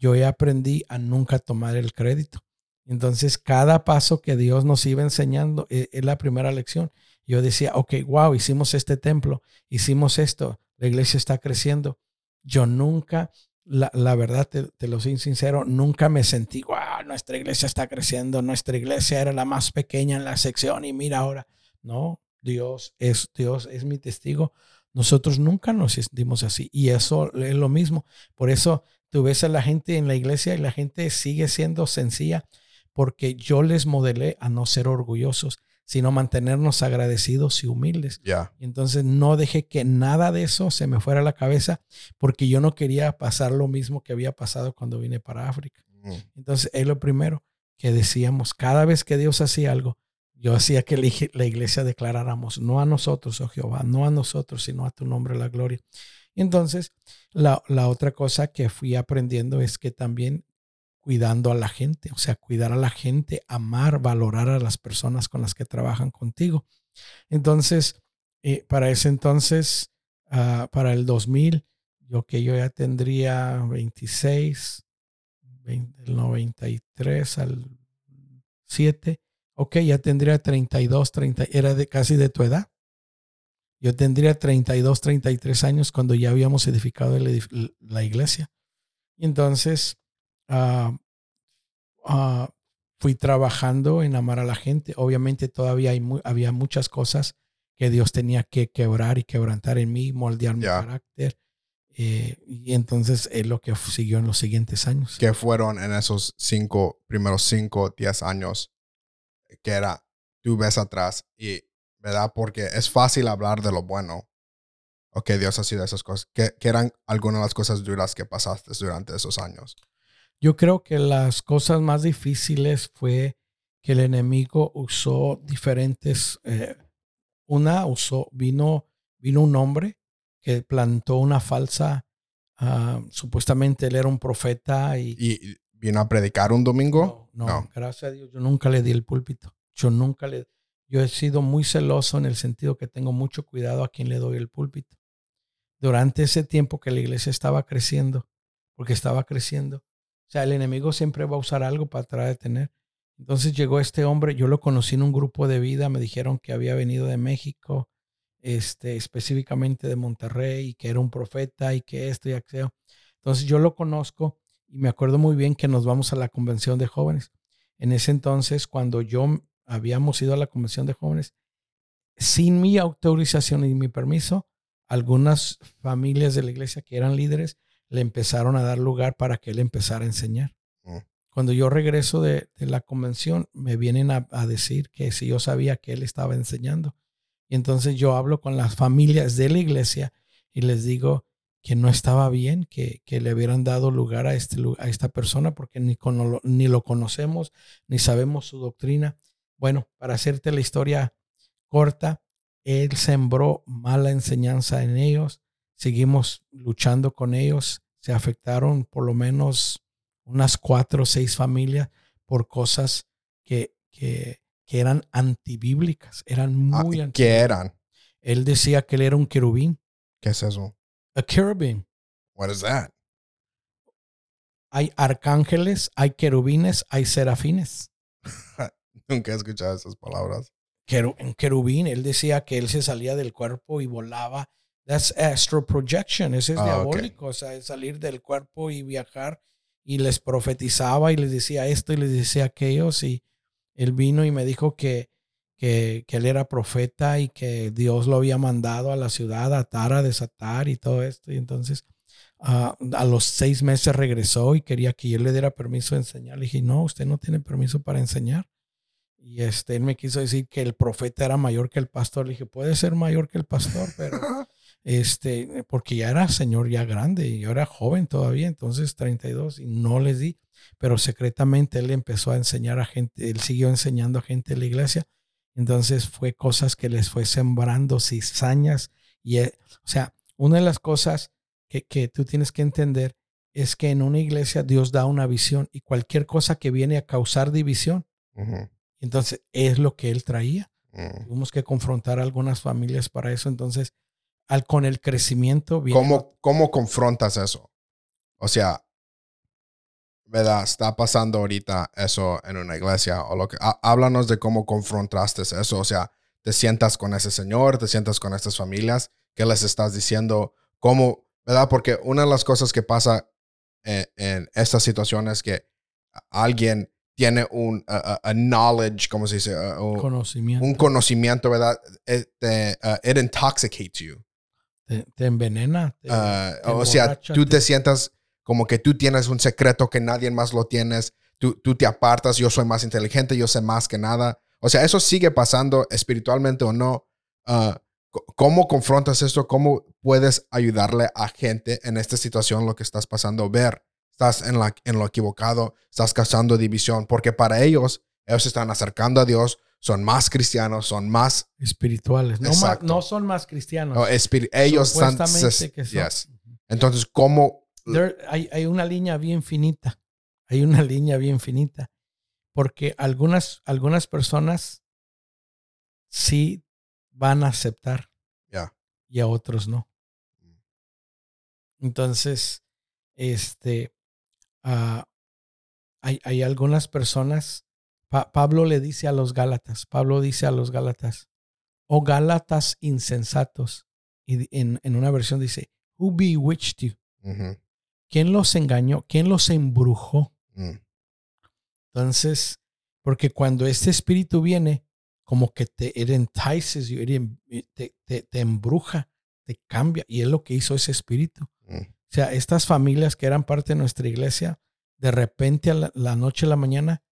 yo aprendí a nunca tomar el crédito. Entonces, cada paso que Dios nos iba enseñando es, es la primera lección. Yo decía, ok, wow, hicimos este templo, hicimos esto, la iglesia está creciendo. Yo nunca, la, la verdad, te, lo soy sincero, nunca me sentí, wow, nuestra iglesia está creciendo, nuestra iglesia era la más pequeña en la sección y mira ahora. No, Dios es, Dios es mi testigo. Nosotros nunca nos sentimos así y eso es lo mismo. Por eso tú ves a la gente en la iglesia y la gente sigue siendo sencilla porque yo les modelé a no ser orgullosos sino mantenernos agradecidos y humildes. Ya. Entonces no dejé que nada de eso se me fuera a la cabeza porque yo no quería pasar lo mismo que había pasado cuando vine para África. Mm. Entonces es lo primero que decíamos, cada vez que Dios hacía algo, yo hacía que la iglesia declaráramos, no a nosotros, oh Jehová, no a nosotros, sino a tu nombre la gloria. Entonces, la, la otra cosa que fui aprendiendo es que también cuidando a la gente, o sea, cuidar a la gente, amar, valorar a las personas con las que trabajan contigo. Entonces, eh, para ese entonces, ah, para el 2000, yo que yo ya tendría 26, del 93 al 7, ok, ya tendría 32, 30, era de casi de tu edad. Yo tendría 32, 33 años cuando ya habíamos edificado la iglesia. Y entonces, Ah, ah, fui trabajando en amar a la gente. Obviamente todavía hay había muchas cosas que Dios tenía que quebrar y quebrantar en mí, moldear mi carácter. Eh, y entonces es lo que siguió en los siguientes años. ¿Qué fueron en esos cinco, primeros cinco, diez años? Que era, tú ves atrás y, ¿verdad? Porque es fácil hablar de lo bueno. O que Dios ha sido esas cosas. ¿Qué, ¿Qué, eran algunas de las cosas duras que pasaste durante esos años? Yo creo que las cosas más difíciles fue que el enemigo usó diferentes, eh, una usó, vino, vino un hombre que plantó una falsa, ah, supuestamente él era un profeta y, y, vino a predicar un domingo. No, no, gracias a Dios, yo nunca le di el púlpito. Yo nunca le, yo he sido muy celoso en el sentido que tengo mucho cuidado a quien le doy el púlpito. Durante ese tiempo que la iglesia estaba creciendo, porque estaba creciendo, o sea, el enemigo siempre va a usar algo para tratar de tener. Entonces llegó este hombre, yo lo conocí en un grupo de vida, me dijeron que había venido de México, este, específicamente de Monterrey, que era un profeta y que esto y aquello. Entonces yo lo conozco y me acuerdo muy bien que nos vamos a la convención de jóvenes. En ese entonces, cuando yo habíamos ido a la convención de jóvenes, sin mi autorización y mi permiso, algunas familias de la iglesia que eran líderes le empezaron a dar lugar para que él empezara a enseñar. Mm. Cuando yo regreso de, la convención, me vienen a, decir que si yo sabía que él estaba enseñando. Y entonces yo hablo con las familias de la iglesia y les digo que no estaba bien que, le hubieran dado lugar a, este, a esta persona porque ni, ni lo conocemos, ni sabemos su doctrina. Bueno, para hacerte la historia corta, él sembró mala enseñanza en ellos, seguimos luchando con ellos. Se afectaron por lo menos unas cuatro o seis familias por cosas que, que, que eran antibíblicas, eran ah, muy antibíblicas. ¿Qué eran? Él decía que él era un querubín. ¿Qué es eso? A cherubim. What is that? Hay arcángeles, hay querubines, hay serafines. Nunca he escuchado esas palabras. un querubín, él decía que él se salía del cuerpo y volaba That's astral projection. Ese es ah, diabólico. O sea, salir del cuerpo y viajar. Y les profetizaba y les decía esto y les decía aquello. Y él vino y me dijo que, que, que, él era profeta y que Dios lo había mandado a la ciudad a atar, a desatar y todo esto. Y entonces ah, a los seis meses regresó y quería que yo le diera permiso de enseñar. Le dije, no, usted no tiene permiso para enseñar. Y este, él me quiso decir que el profeta era mayor que el pastor. Le dije, puede ser mayor que el pastor, pero este, porque ya era señor ya grande y yo era joven todavía, entonces 32 y no les di, pero secretamente él empezó a enseñar a gente, él siguió enseñando a gente en la iglesia. Entonces fue cosas que les fue sembrando cizañas y, eh, o sea, una de las cosas que, que tú tienes que entender es que en una iglesia Dios da una visión y cualquier cosa que viene a causar división, entonces es lo que él traía. Mm. Tuvimos que confrontar a algunas familias para eso. Entonces, al, con el crecimiento. Viene ¿Cómo, ¿Cómo confrontas eso? O sea, ¿verdad? Está pasando ahorita eso en una iglesia o lo que. háblanos de cómo confrontaste eso. O sea, te sientas con ese señor, te sientas con estas familias, ¿qué les estás diciendo? ¿Cómo? ¿Verdad? Porque una de las cosas que pasa en, en estas situaciones que alguien tiene un knowledge, ¿cómo se dice? un, conocimiento. Un conocimiento, ¿verdad? It, te, it intoxicates you. Te, envenena. o sea, tú te sientas como que tú tienes un secreto que nadie más lo tienes. Tú, tú te apartas, yo soy más inteligente, yo sé más que nada. O sea, eso sigue pasando espiritualmente o no. ¿Cómo confrontas esto? ¿Cómo puedes ayudarle a gente en esta situación, lo que estás pasando, ver? Estás en, la, en lo equivocado, estás causando división, porque para ellos, ellos se están acercando a Dios, son más cristianos, son más espirituales, no, no son más cristianos. ellos están... Entonces, ¿cómo? hay, hay una línea bien finita, hay una línea bien finita, porque algunas, algunas personas sí van a aceptar y a otros no. Mm. Entonces, este, uh, hay, hay, algunas personas, Pablo le dice a los Gálatas, Pablo dice a los Gálatas, oh Gálatas insensatos, y en, en una versión dice, who bewitched you? ¿Quién los engañó? ¿Quién los embrujó? Mm. Entonces, porque cuando este espíritu viene, como que te it entices you, te, te, te, embruja, te cambia. Y es lo que hizo ese espíritu. Mm. O sea, estas familias que eran parte de nuestra iglesia, de repente a la, noche a la mañana,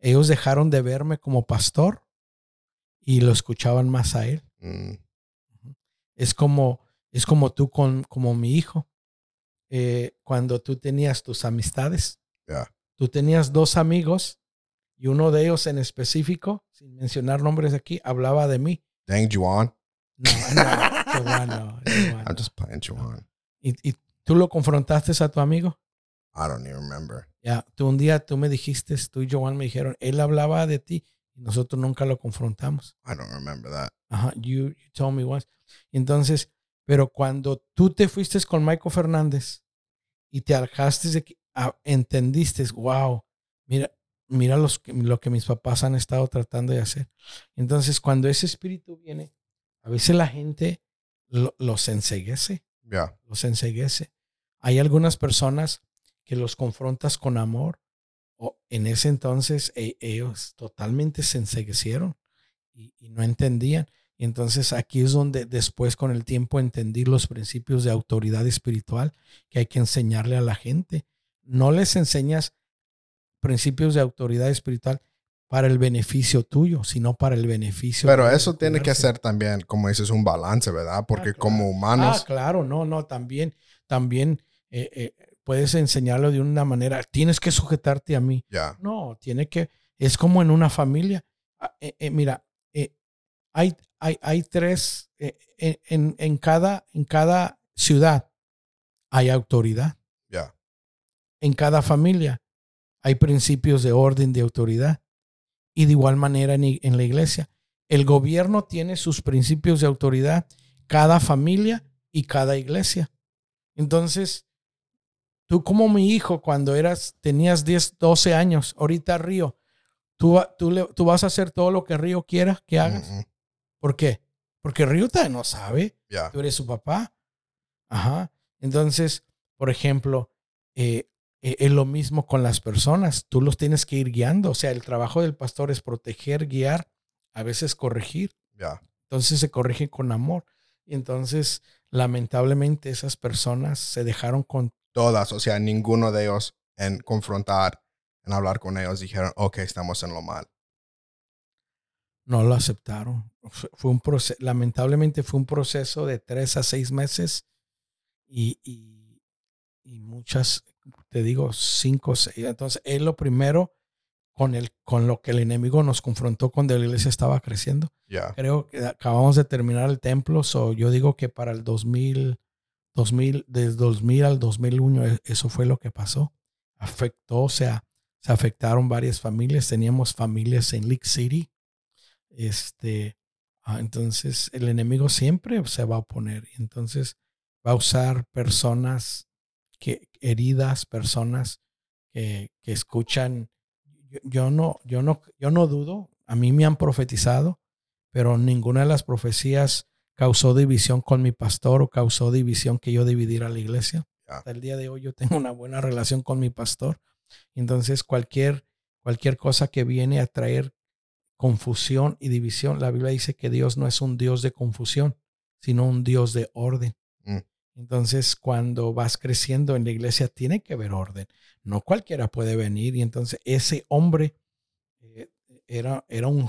ellos dejaron de verme como pastor y lo escuchaban más a él. Mm. Es como, es como tú con como mi hijo. Eh, cuando tú tenías tus amistades, tú tenías dos amigos y uno de ellos en específico, sin mencionar nombres aquí, hablaba de mí. Dang, Juan. No, no, no, I'm just playing Juan. Y, y, tú lo confrontaste a tu amigo? I don't even remember. Ya, tú un día tú me dijiste, tú y Joan me dijeron, él hablaba de ti y nosotros nunca lo confrontamos. I don't remember that. Ajá, you, you told me once. Entonces, pero cuando tú te fuiste con Michael Fernández y te alejaste de que ah, entendiste, wow, mira, mira los, lo que mis papás han estado tratando de hacer. Entonces, cuando ese espíritu viene, a veces la gente los enseguece. Ya. Los enseguece. Hay algunas personas que los confrontas con amor. O en ese entonces e, ellos totalmente se enseguecieron y, y no entendían. Y entonces aquí es donde después con el tiempo entendí los principios de autoridad espiritual que hay que enseñarle a la gente. No les enseñas principios de autoridad espiritual para el beneficio tuyo, sino para el beneficio. Pero eso tiene que ser también, como dices, un balance, ¿verdad? Porque ah, como humanos. Ah, claro, no, no, también, también eh, eh, puedes enseñarlo de una manera. Tienes que sujetarte a mí. No, tiene que. Es como en una familia. Ah, eh, mira, hay, hay, hay tres en, en, cada, en cada ciudad hay autoridad. Ya. En cada familia hay principios de orden, de autoridad. Y de igual manera en, la iglesia. El gobierno tiene sus principios de autoridad, cada familia y cada iglesia. Entonces, tú como mi hijo, cuando eras, tenías 10, 12 años, ahorita Río, tú, tú, tú vas a hacer todo lo que Río quiera que hagas. ¿Por qué? Porque Río no sabe. Tú eres su papá. Ajá. Entonces, por ejemplo, eh, eh, es lo mismo con las personas. Tú los tienes que ir guiando. O sea, el trabajo del pastor es proteger, guiar, a veces corregir. Ya. Entonces se corrige con amor. Y entonces, lamentablemente, esas personas se dejaron con... Todas, o sea, ninguno de ellos en confrontar, en hablar con ellos, dijeron, ok, estamos en lo mal. no lo aceptaron. Fue, un proceso, lamentablemente fue un proceso de tres a seis meses y, y, y muchas, te digo, cinco o seis. Entonces, es lo primero con, el, con lo que el enemigo nos confrontó cuando la iglesia estaba creciendo. Creo que acabamos de terminar el templo, so yo digo que para el 2000, 2000, desde 2000 al 2001, e, eso fue lo que pasó. Afectó, o sea, se afectaron varias familias. Teníamos familias en Lake City. Este, ah, entonces el enemigo siempre se va a oponer. Entonces va a usar personas que, heridas, personas que, que escuchan yo, no, yo, no, yo no dudo, a mí me han profetizado, pero ninguna de las profecías causó división con mi pastor o causó división que yo dividiera la iglesia. Hasta el día de hoy yo tengo una buena relación con mi pastor. Entonces cualquier, cualquier cosa que viene a traer confusión y división, la Biblia dice que Dios no es un Dios de confusión, sino un Dios de orden. Mm. Entonces, cuando vas creciendo en la iglesia, tiene que haber orden. No cualquiera puede venir. Y entonces, ese hombre era, era un...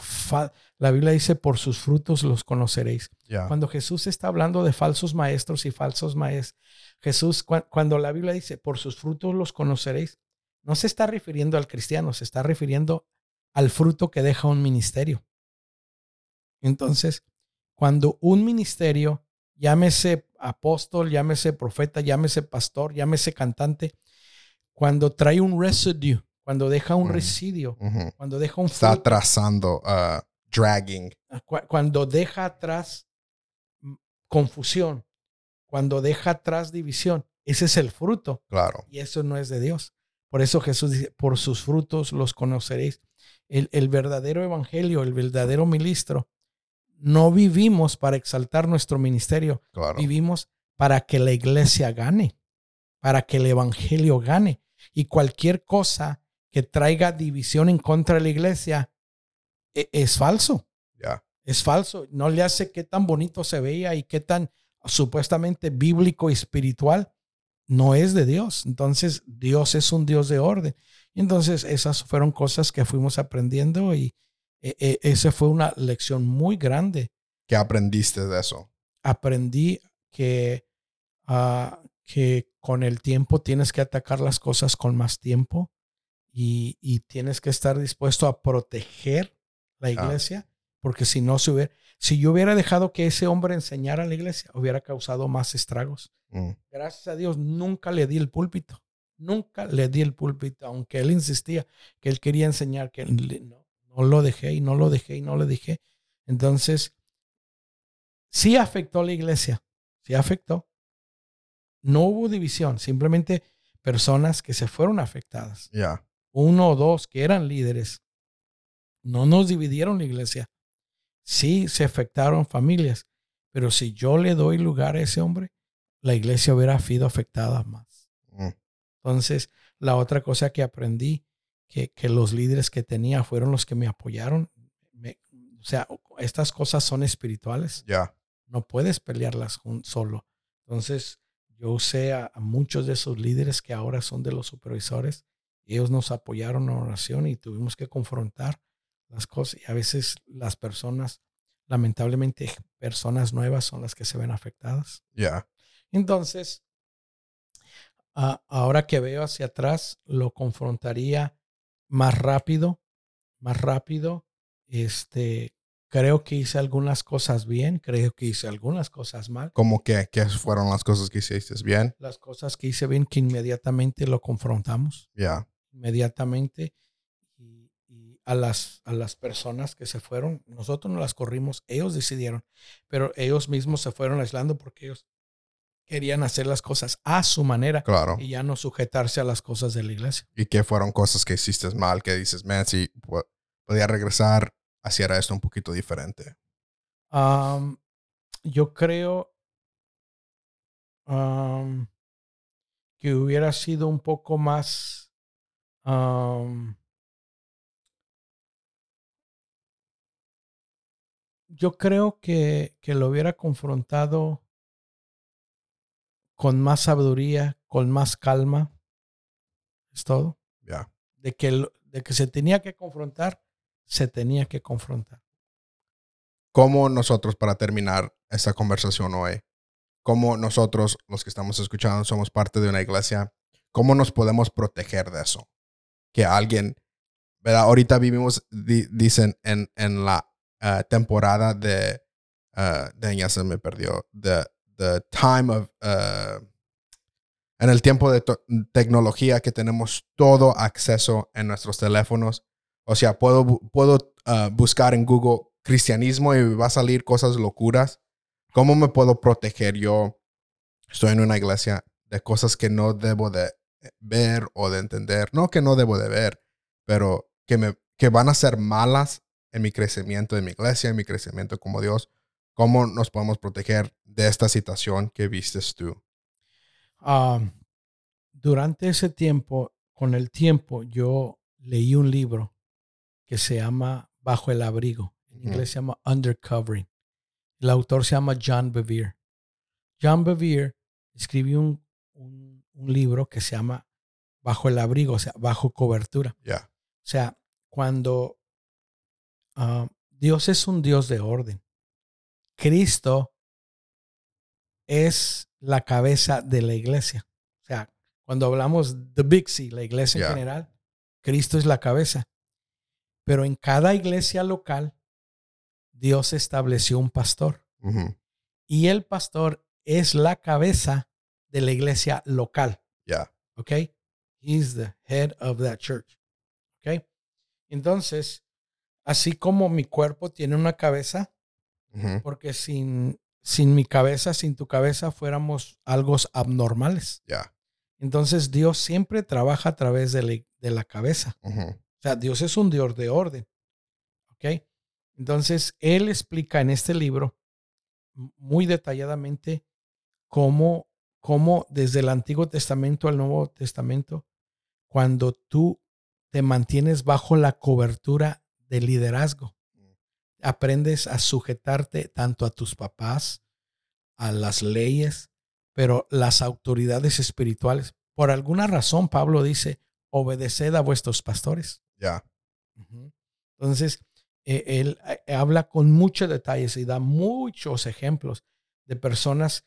la Biblia dice, por sus frutos los conoceréis. Cuando Jesús está hablando de falsos maestros y falsos maestros, Jesús, cuando la Biblia dice, por sus frutos los conoceréis, no se está refiriendo al cristiano, se está refiriendo al fruto que deja un ministerio. Entonces, cuando un ministerio llámese apóstol, llámese profeta, llámese pastor, llámese cantante, cuando trae un residue, cuando deja un residio, cuando deja un Está trazando, uh, dragging. Ah, cuando deja atrás confusión, cuando deja atrás división, ese es el fruto. Claro. Y eso no es de Dios. Por eso Jesús dice, por sus frutos los conoceréis. El, el verdadero evangelio, el verdadero ministro, no vivimos para exaltar nuestro ministerio, vivimos para que la iglesia gane, para que el evangelio gane. Y cualquier cosa que traiga división en contra de la iglesia e, es, falso. Es falso. No le hace qué tan bonito se veía y qué tan supuestamente bíblico y espiritual. No es de Dios. Entonces, Dios es un Dios de orden. Entonces, esas fueron cosas que fuimos aprendiendo y, e, e, esa fue una lección muy grande. ¿Qué aprendiste de eso? Aprendí que, ah, que con el tiempo tienes que atacar las cosas con más tiempo y, tienes que estar dispuesto a proteger la iglesia, porque si no se hubiera, si yo hubiera dejado que ese hombre enseñara a la iglesia, hubiera causado más estragos. Mm. Gracias a Dios nunca le di el púlpito, nunca le di el púlpito, aunque él insistía que él quería enseñar, que no, no lo dejé y no lo dejé y no lo dejé. Entonces, sí afectó a la iglesia, sí afectó. No hubo división, simplemente personas que se fueron afectadas. Ya. Uno o dos que eran líderes. No nos dividieron la iglesia. Sí se afectaron familias, pero si yo le doy lugar a ese hombre, la iglesia hubiera sido afectada más. Mm. Entonces, la otra cosa que aprendí que, los líderes que tenía fueron los que me apoyaron. o sea, estas cosas son espirituales. Ya. No puedes pelearlas solo. Entonces, yo usé a, muchos de esos líderes que ahora son de los supervisores. Ellos nos apoyaron en oración y tuvimos que confrontar las cosas. Y a veces las personas, lamentablemente, personas nuevas son las que se ven afectadas. Ya. Entonces, ahora que veo hacia atrás, lo confrontaría más rápido, más rápido. Este, creo que hice algunas cosas bien, creo que hice algunas cosas mal. ¿Cómo que? ¿Qué fueron las cosas que hiciste bien? Las cosas que hice bien que inmediatamente lo confrontamos. Ya. Inmediatamente. Y, a, las, a las personas que se fueron, nosotros no las corrimos, ellos decidieron, pero ellos mismos se fueron aislando porque ellos querían hacer las cosas a su manera claro. y ya no sujetarse a las cosas de la iglesia. ¿Y qué fueron cosas que hiciste mal que dices, man, si podía regresar, hacer esto un poquito diferente? yo creo que hubiera sido un poco más... yo creo que, que lo hubiera confrontado con más sabiduría, con más calma. Es todo. Ya. De, que, de que se tenía que confrontar, se tenía que confrontar. cómo nosotros, para terminar esta conversación hoy, cómo nosotros, los que estamos escuchando, somos parte de una iglesia, cómo nos podemos proteger de eso. Que alguien, ¿verdad? Ahorita vivimos, dicen, en, en la uh, temporada de, uh, de, ya se me perdió, the, the time of, uh, en el tiempo de tecnología que tenemos todo acceso en nuestros teléfonos. O sea, puedo, puedo buscar en Google cristianismo y va a salir cosas locuras. ¿Cómo me puedo proteger yo? Estoy en una iglesia de cosas que no debo de ver o de entender. No que no debo de ver, pero que, me, que van a ser malas en mi crecimiento de mi iglesia, en mi crecimiento como Dios. ¿Cómo nos podemos proteger de esta situación que vistes tú? durante ese tiempo, con el tiempo, yo leí un libro que se llama Bajo el Abrigo. En inglés se llama Undercovering. El autor se llama John Bevere. John Bevere escribió un, libro que se llama Bajo el Abrigo, o sea, bajo cobertura. O sea, cuando ah, Dios es un Dios de orden, Cristo es la cabeza de la iglesia. O sea, cuando hablamos de Big C, la iglesia en general, Cristo es la cabeza. Pero en cada iglesia local, Dios estableció un pastor. Y el pastor es la cabeza de la iglesia local. Yeah. ¿Ok? He's the head of that church. ¿Ok? Entonces, así como mi cuerpo tiene una cabeza, porque sin sin mi cabeza, sin tu cabeza, fuéramos algo abnormales. Ya. Entonces Dios siempre trabaja a través de la, cabeza. O sea, Dios es un Dios de orden. ¿Ok? Entonces, Él explica en este libro muy detalladamente cómo, cómo desde el Antiguo Testamento al Nuevo Testamento, cuando tú te mantienes bajo la cobertura del liderazgo, aprendes a sujetarte tanto a tus papás, a las leyes, pero las autoridades espirituales. Por alguna razón, Pablo dice, obedeced a vuestros pastores. Ya. Entonces, e, él eh, habla con muchos detalles y da muchos ejemplos de personas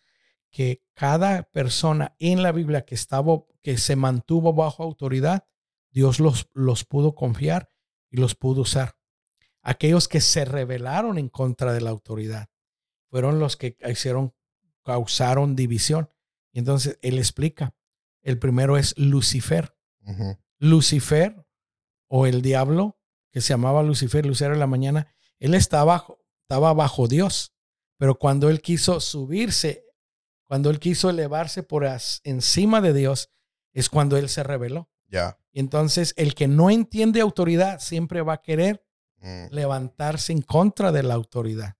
que cada persona en la Biblia que estaba, que se mantuvo bajo autoridad, Dios los, los pudo confiar y los pudo usar aquellos que se rebelaron en contra de la autoridad fueron los que hicieron, causaron división. Y entonces él explica. El primero es Lucifer. Lucifer o el diablo, que se llamaba Lucifer, Lucero en la mañana, él estaba bajo, estaba bajo Dios. Pero cuando él quiso subirse, cuando él quiso elevarse por encima de Dios, es cuando él se rebeló. Ya. Y entonces el que no entiende autoridad siempre va a querer Mm. levantarse en contra de la autoridad.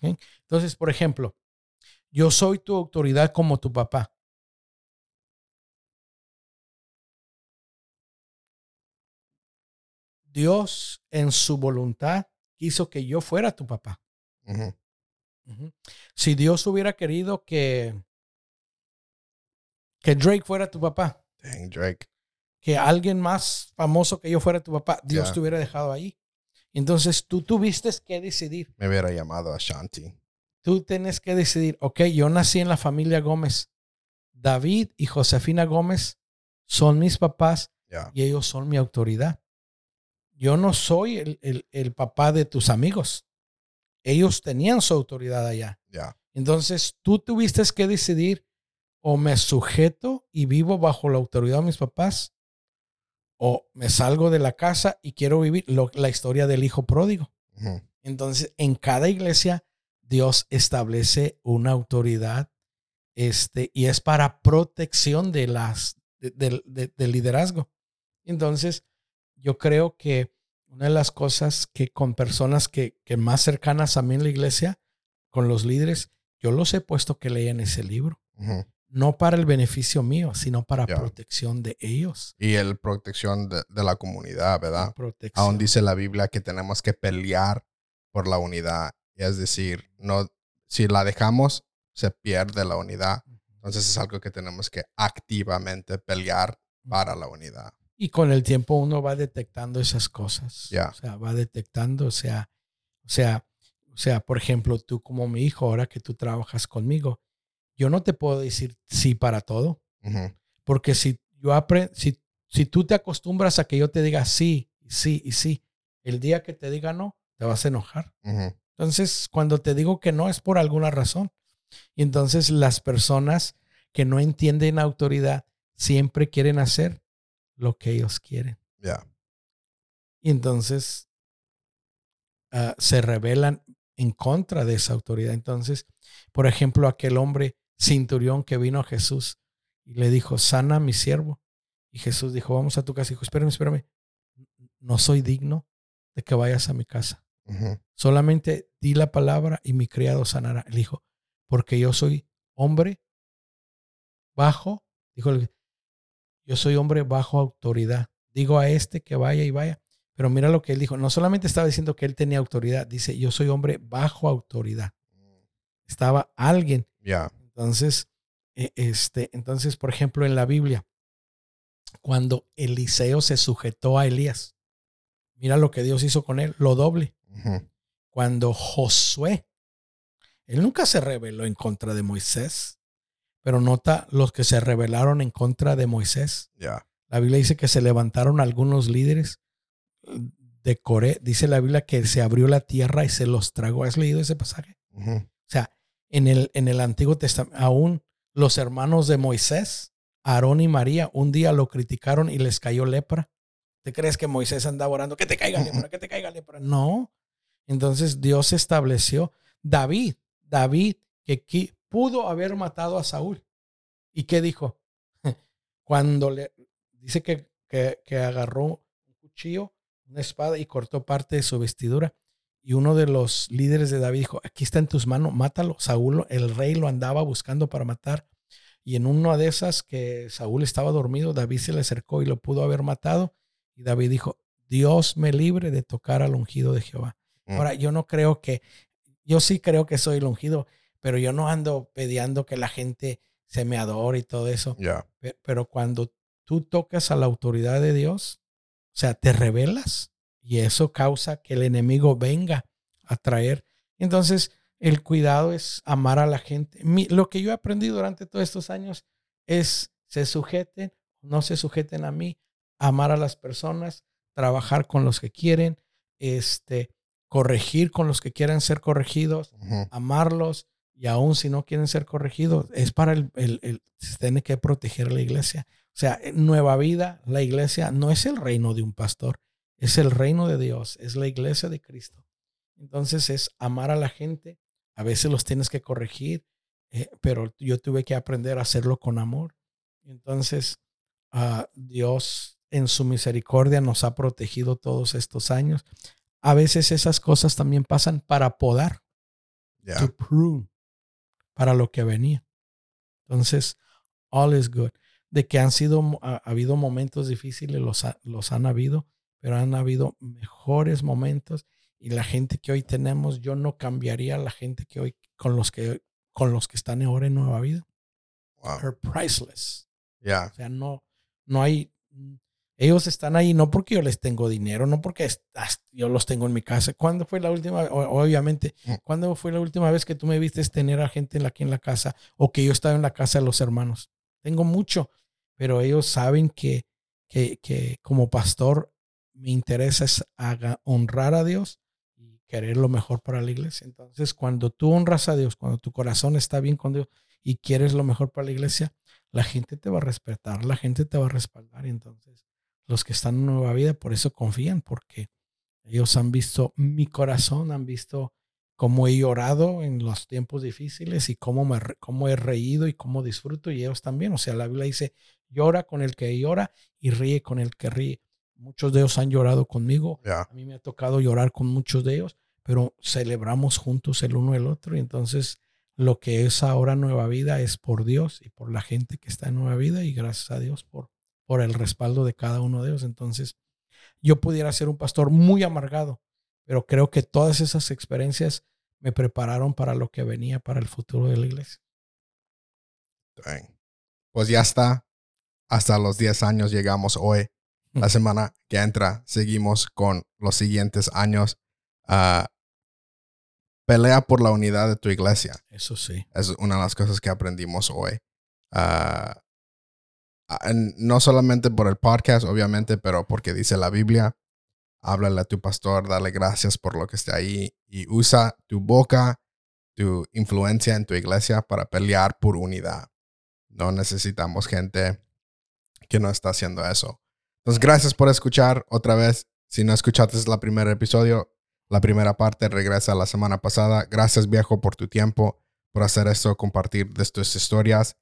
Entonces, por ejemplo, yo soy tu autoridad como tu papá. Dios en su voluntad quiso que yo fuera tu papá. Si Dios hubiera querido que, que Drake fuera tu papá, Drake. que alguien más famoso que yo fuera tu papá, Dios te hubiera dejado ahí. Entonces tú tuviste que decidir. Me hubiera llamado a Shanti. Tú tienes que decidir, ok, yo nací en la familia Gómez. David y Josefina Gómez son mis papás y ellos son mi autoridad. Yo no soy el, el, papá de tus amigos. Ellos tenían su autoridad allá. Entonces tú tuviste que decidir o me sujeto y vivo bajo la autoridad de mis papás o me salgo de la casa y quiero vivir la historia del hijo pródigo. Entonces, en cada iglesia, Dios establece una autoridad este, y es para protección de las, del liderazgo. Entonces, yo creo que una de las cosas que con personas que, que más cercanas a mí en la iglesia, con los líderes, yo los he puesto que lean ese libro no para el beneficio mío, sino para protección de ellos. Y el protección de, la comunidad, ¿verdad? Aún dice la Biblia que tenemos que pelear por la unidad. Es decir, no, si la dejamos, se pierde la unidad. Entonces es algo que tenemos que activamente pelear para la unidad. Y con el tiempo uno va detectando esas cosas. O sea, va detectando, o sea, o sea, sea, por ejemplo, tú como mi hijo, ahora que tú trabajas conmigo, yo no te puedo decir sí para todo. Porque si yo aprendo, si, si tú te acostumbras a que yo te diga sí, sí y sí, el día que te diga no, te vas a enojar. Entonces, cuando te digo que no es por alguna razón. Y entonces las personas que no entienden autoridad siempre quieren hacer lo que ellos quieren. Y entonces ah, se rebelan en contra de esa autoridad. Entonces, por ejemplo, aquel hombre cinturión que vino a Jesús y le dijo, sana mi siervo. Y Jesús dijo, vamos a tu casa. Dijo, espérame, espérame. No soy digno de que vayas a mi casa. Solamente di la palabra y mi criado sanará. Él dijo, porque yo soy hombre bajo, dijo, yo soy hombre bajo autoridad. Digo a este que vaya y vaya. Pero mira lo que él dijo. No solamente estaba diciendo que él tenía autoridad, dice, yo soy hombre bajo autoridad. Estaba alguien. Ya. Entonces, e, este, entonces, por ejemplo, en la Biblia, cuando Eliseo se sujetó a Elías, mira lo que Dios hizo con él, lo doble. Cuando Josué, él nunca se rebeló en contra de Moisés, pero nota los que se rebelaron en contra de Moisés. La Biblia dice que se levantaron algunos líderes de Coré. Dice la Biblia que se abrió la tierra y se los tragó. ¿Has leído ese pasaje? O sea, en el, en el Antiguo Testamento, aún los hermanos de Moisés, Aarón y María, un día lo criticaron y les cayó lepra. ¿Te crees que Moisés andaba orando que te caiga lepra, que te caiga lepra? No. Entonces Dios estableció David, David que pudo haber matado a Saúl. ¿Y qué dijo? Cuando le dice que, que, agarró un cuchillo, una espada y cortó parte de su vestidura. Y uno de los líderes de David dijo, aquí está en tus manos, mátalo. Saúl, el rey lo andaba buscando para matar. Y en una de esas que Saúl estaba dormido, David se le acercó y lo pudo haber matado. Y David dijo, Dios me libre de tocar al ungido de Jehová. Mm. Ahora, yo no creo que, yo sí creo que soy el ungido, pero yo no ando pediando que la gente se me adore y todo eso. Pero cuando tú tocas a la autoridad de Dios, o sea, te revelas y eso causa que el enemigo venga a traer. Entonces, el cuidado es amar a la gente. lo que yo he aprendido durante todos estos años es se sujeten, no se sujeten a mí, amar a las personas, trabajar con los que quieren, este, corregir con los que quieren ser corregidos, amarlos y aún si no quieren ser corregidos, es para el, el, se tiene que proteger la iglesia. O sea, nueva vida, la iglesia no es el reino de un pastor, es el reino de Dios, es la iglesia de Cristo. Entonces es amar a la gente, a veces los tienes que corregir, eh, pero yo tuve que aprender a hacerlo con amor. Entonces, uh, Dios en su misericordia nos ha protegido todos estos años. A veces esas cosas también pasan para podar, para lo que venía. Entonces, all is good. De que han sido, ha, habido momentos difíciles, los, los han habido, pero han habido mejores momentos y la gente que hoy tenemos, yo no cambiaría la gente que hoy, con los que, con los que están ahora en Nueva Vida. Wow. priceless. Yeah. O sea, no, no hay, ellos están ahí no porque yo les tengo dinero, no porque yo los tengo en mi casa. ¿Cuándo fue la última, obviamente, mm. cuándo fue la última vez que tú me viste tener a gente aquí en la casa o que yo estaba en la casa de los hermanos? Tengo mucho, pero ellos saben que, que, que como pastor mi interés es honrar a Dios y querer lo mejor para la iglesia. Entonces, cuando tú honras a Dios, cuando tu corazón está bien con Dios y quieres lo mejor para la iglesia, la gente te va a respetar, la gente te va a respaldar. Y entonces, los que están en Nueva Vida, por eso confían, porque ellos han visto mi corazón, han visto cómo he llorado en los tiempos difíciles y cómo, me, cómo he reído y cómo disfruto y ellos también. O sea, la Biblia dice, llora con el que llora y ríe con el que ríe. Muchos de ellos han llorado conmigo. A mí me ha tocado llorar con muchos de ellos, pero celebramos juntos el uno el otro y entonces lo que es ahora Nueva Vida es por Dios y por la gente que está en Nueva Vida y gracias a Dios por, por el respaldo de cada uno de ellos. Entonces, yo pudiera ser un pastor muy amargado, pero creo que todas esas experiencias me prepararon para lo que venía para el futuro de la iglesia. Pues ya está. Hasta los 10 años llegamos hoy. La semana que entra seguimos con los siguientes años. Ah, pelea por la unidad de tu iglesia. Eso sí. Es una de las cosas que aprendimos hoy. Ah, no solamente por el podcast, obviamente, pero porque dice la Biblia. Háblale a tu pastor, dale gracias por lo que esté ahí y usa tu boca, tu influencia en tu iglesia para pelear por unidad. No necesitamos gente que no está haciendo eso. Entonces, gracias por escuchar otra vez. Si no escuchaste el primer episodio, la primera parte regresa la semana pasada. Gracias, viejo, por tu tiempo, por hacer esto, compartir de tus historias.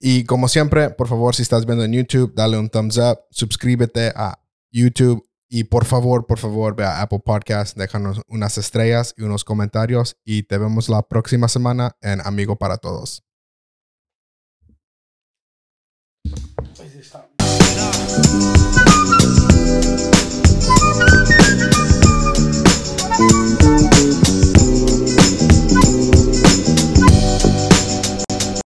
Y como siempre, por favor, si estás viendo en YouTube, dale un thumbs up, suscríbete a YouTube y por favor, por favor, ve a Apple Podcast, déjanos unas estrellas y unos comentarios y te vemos la próxima semana en Amigo para Todos.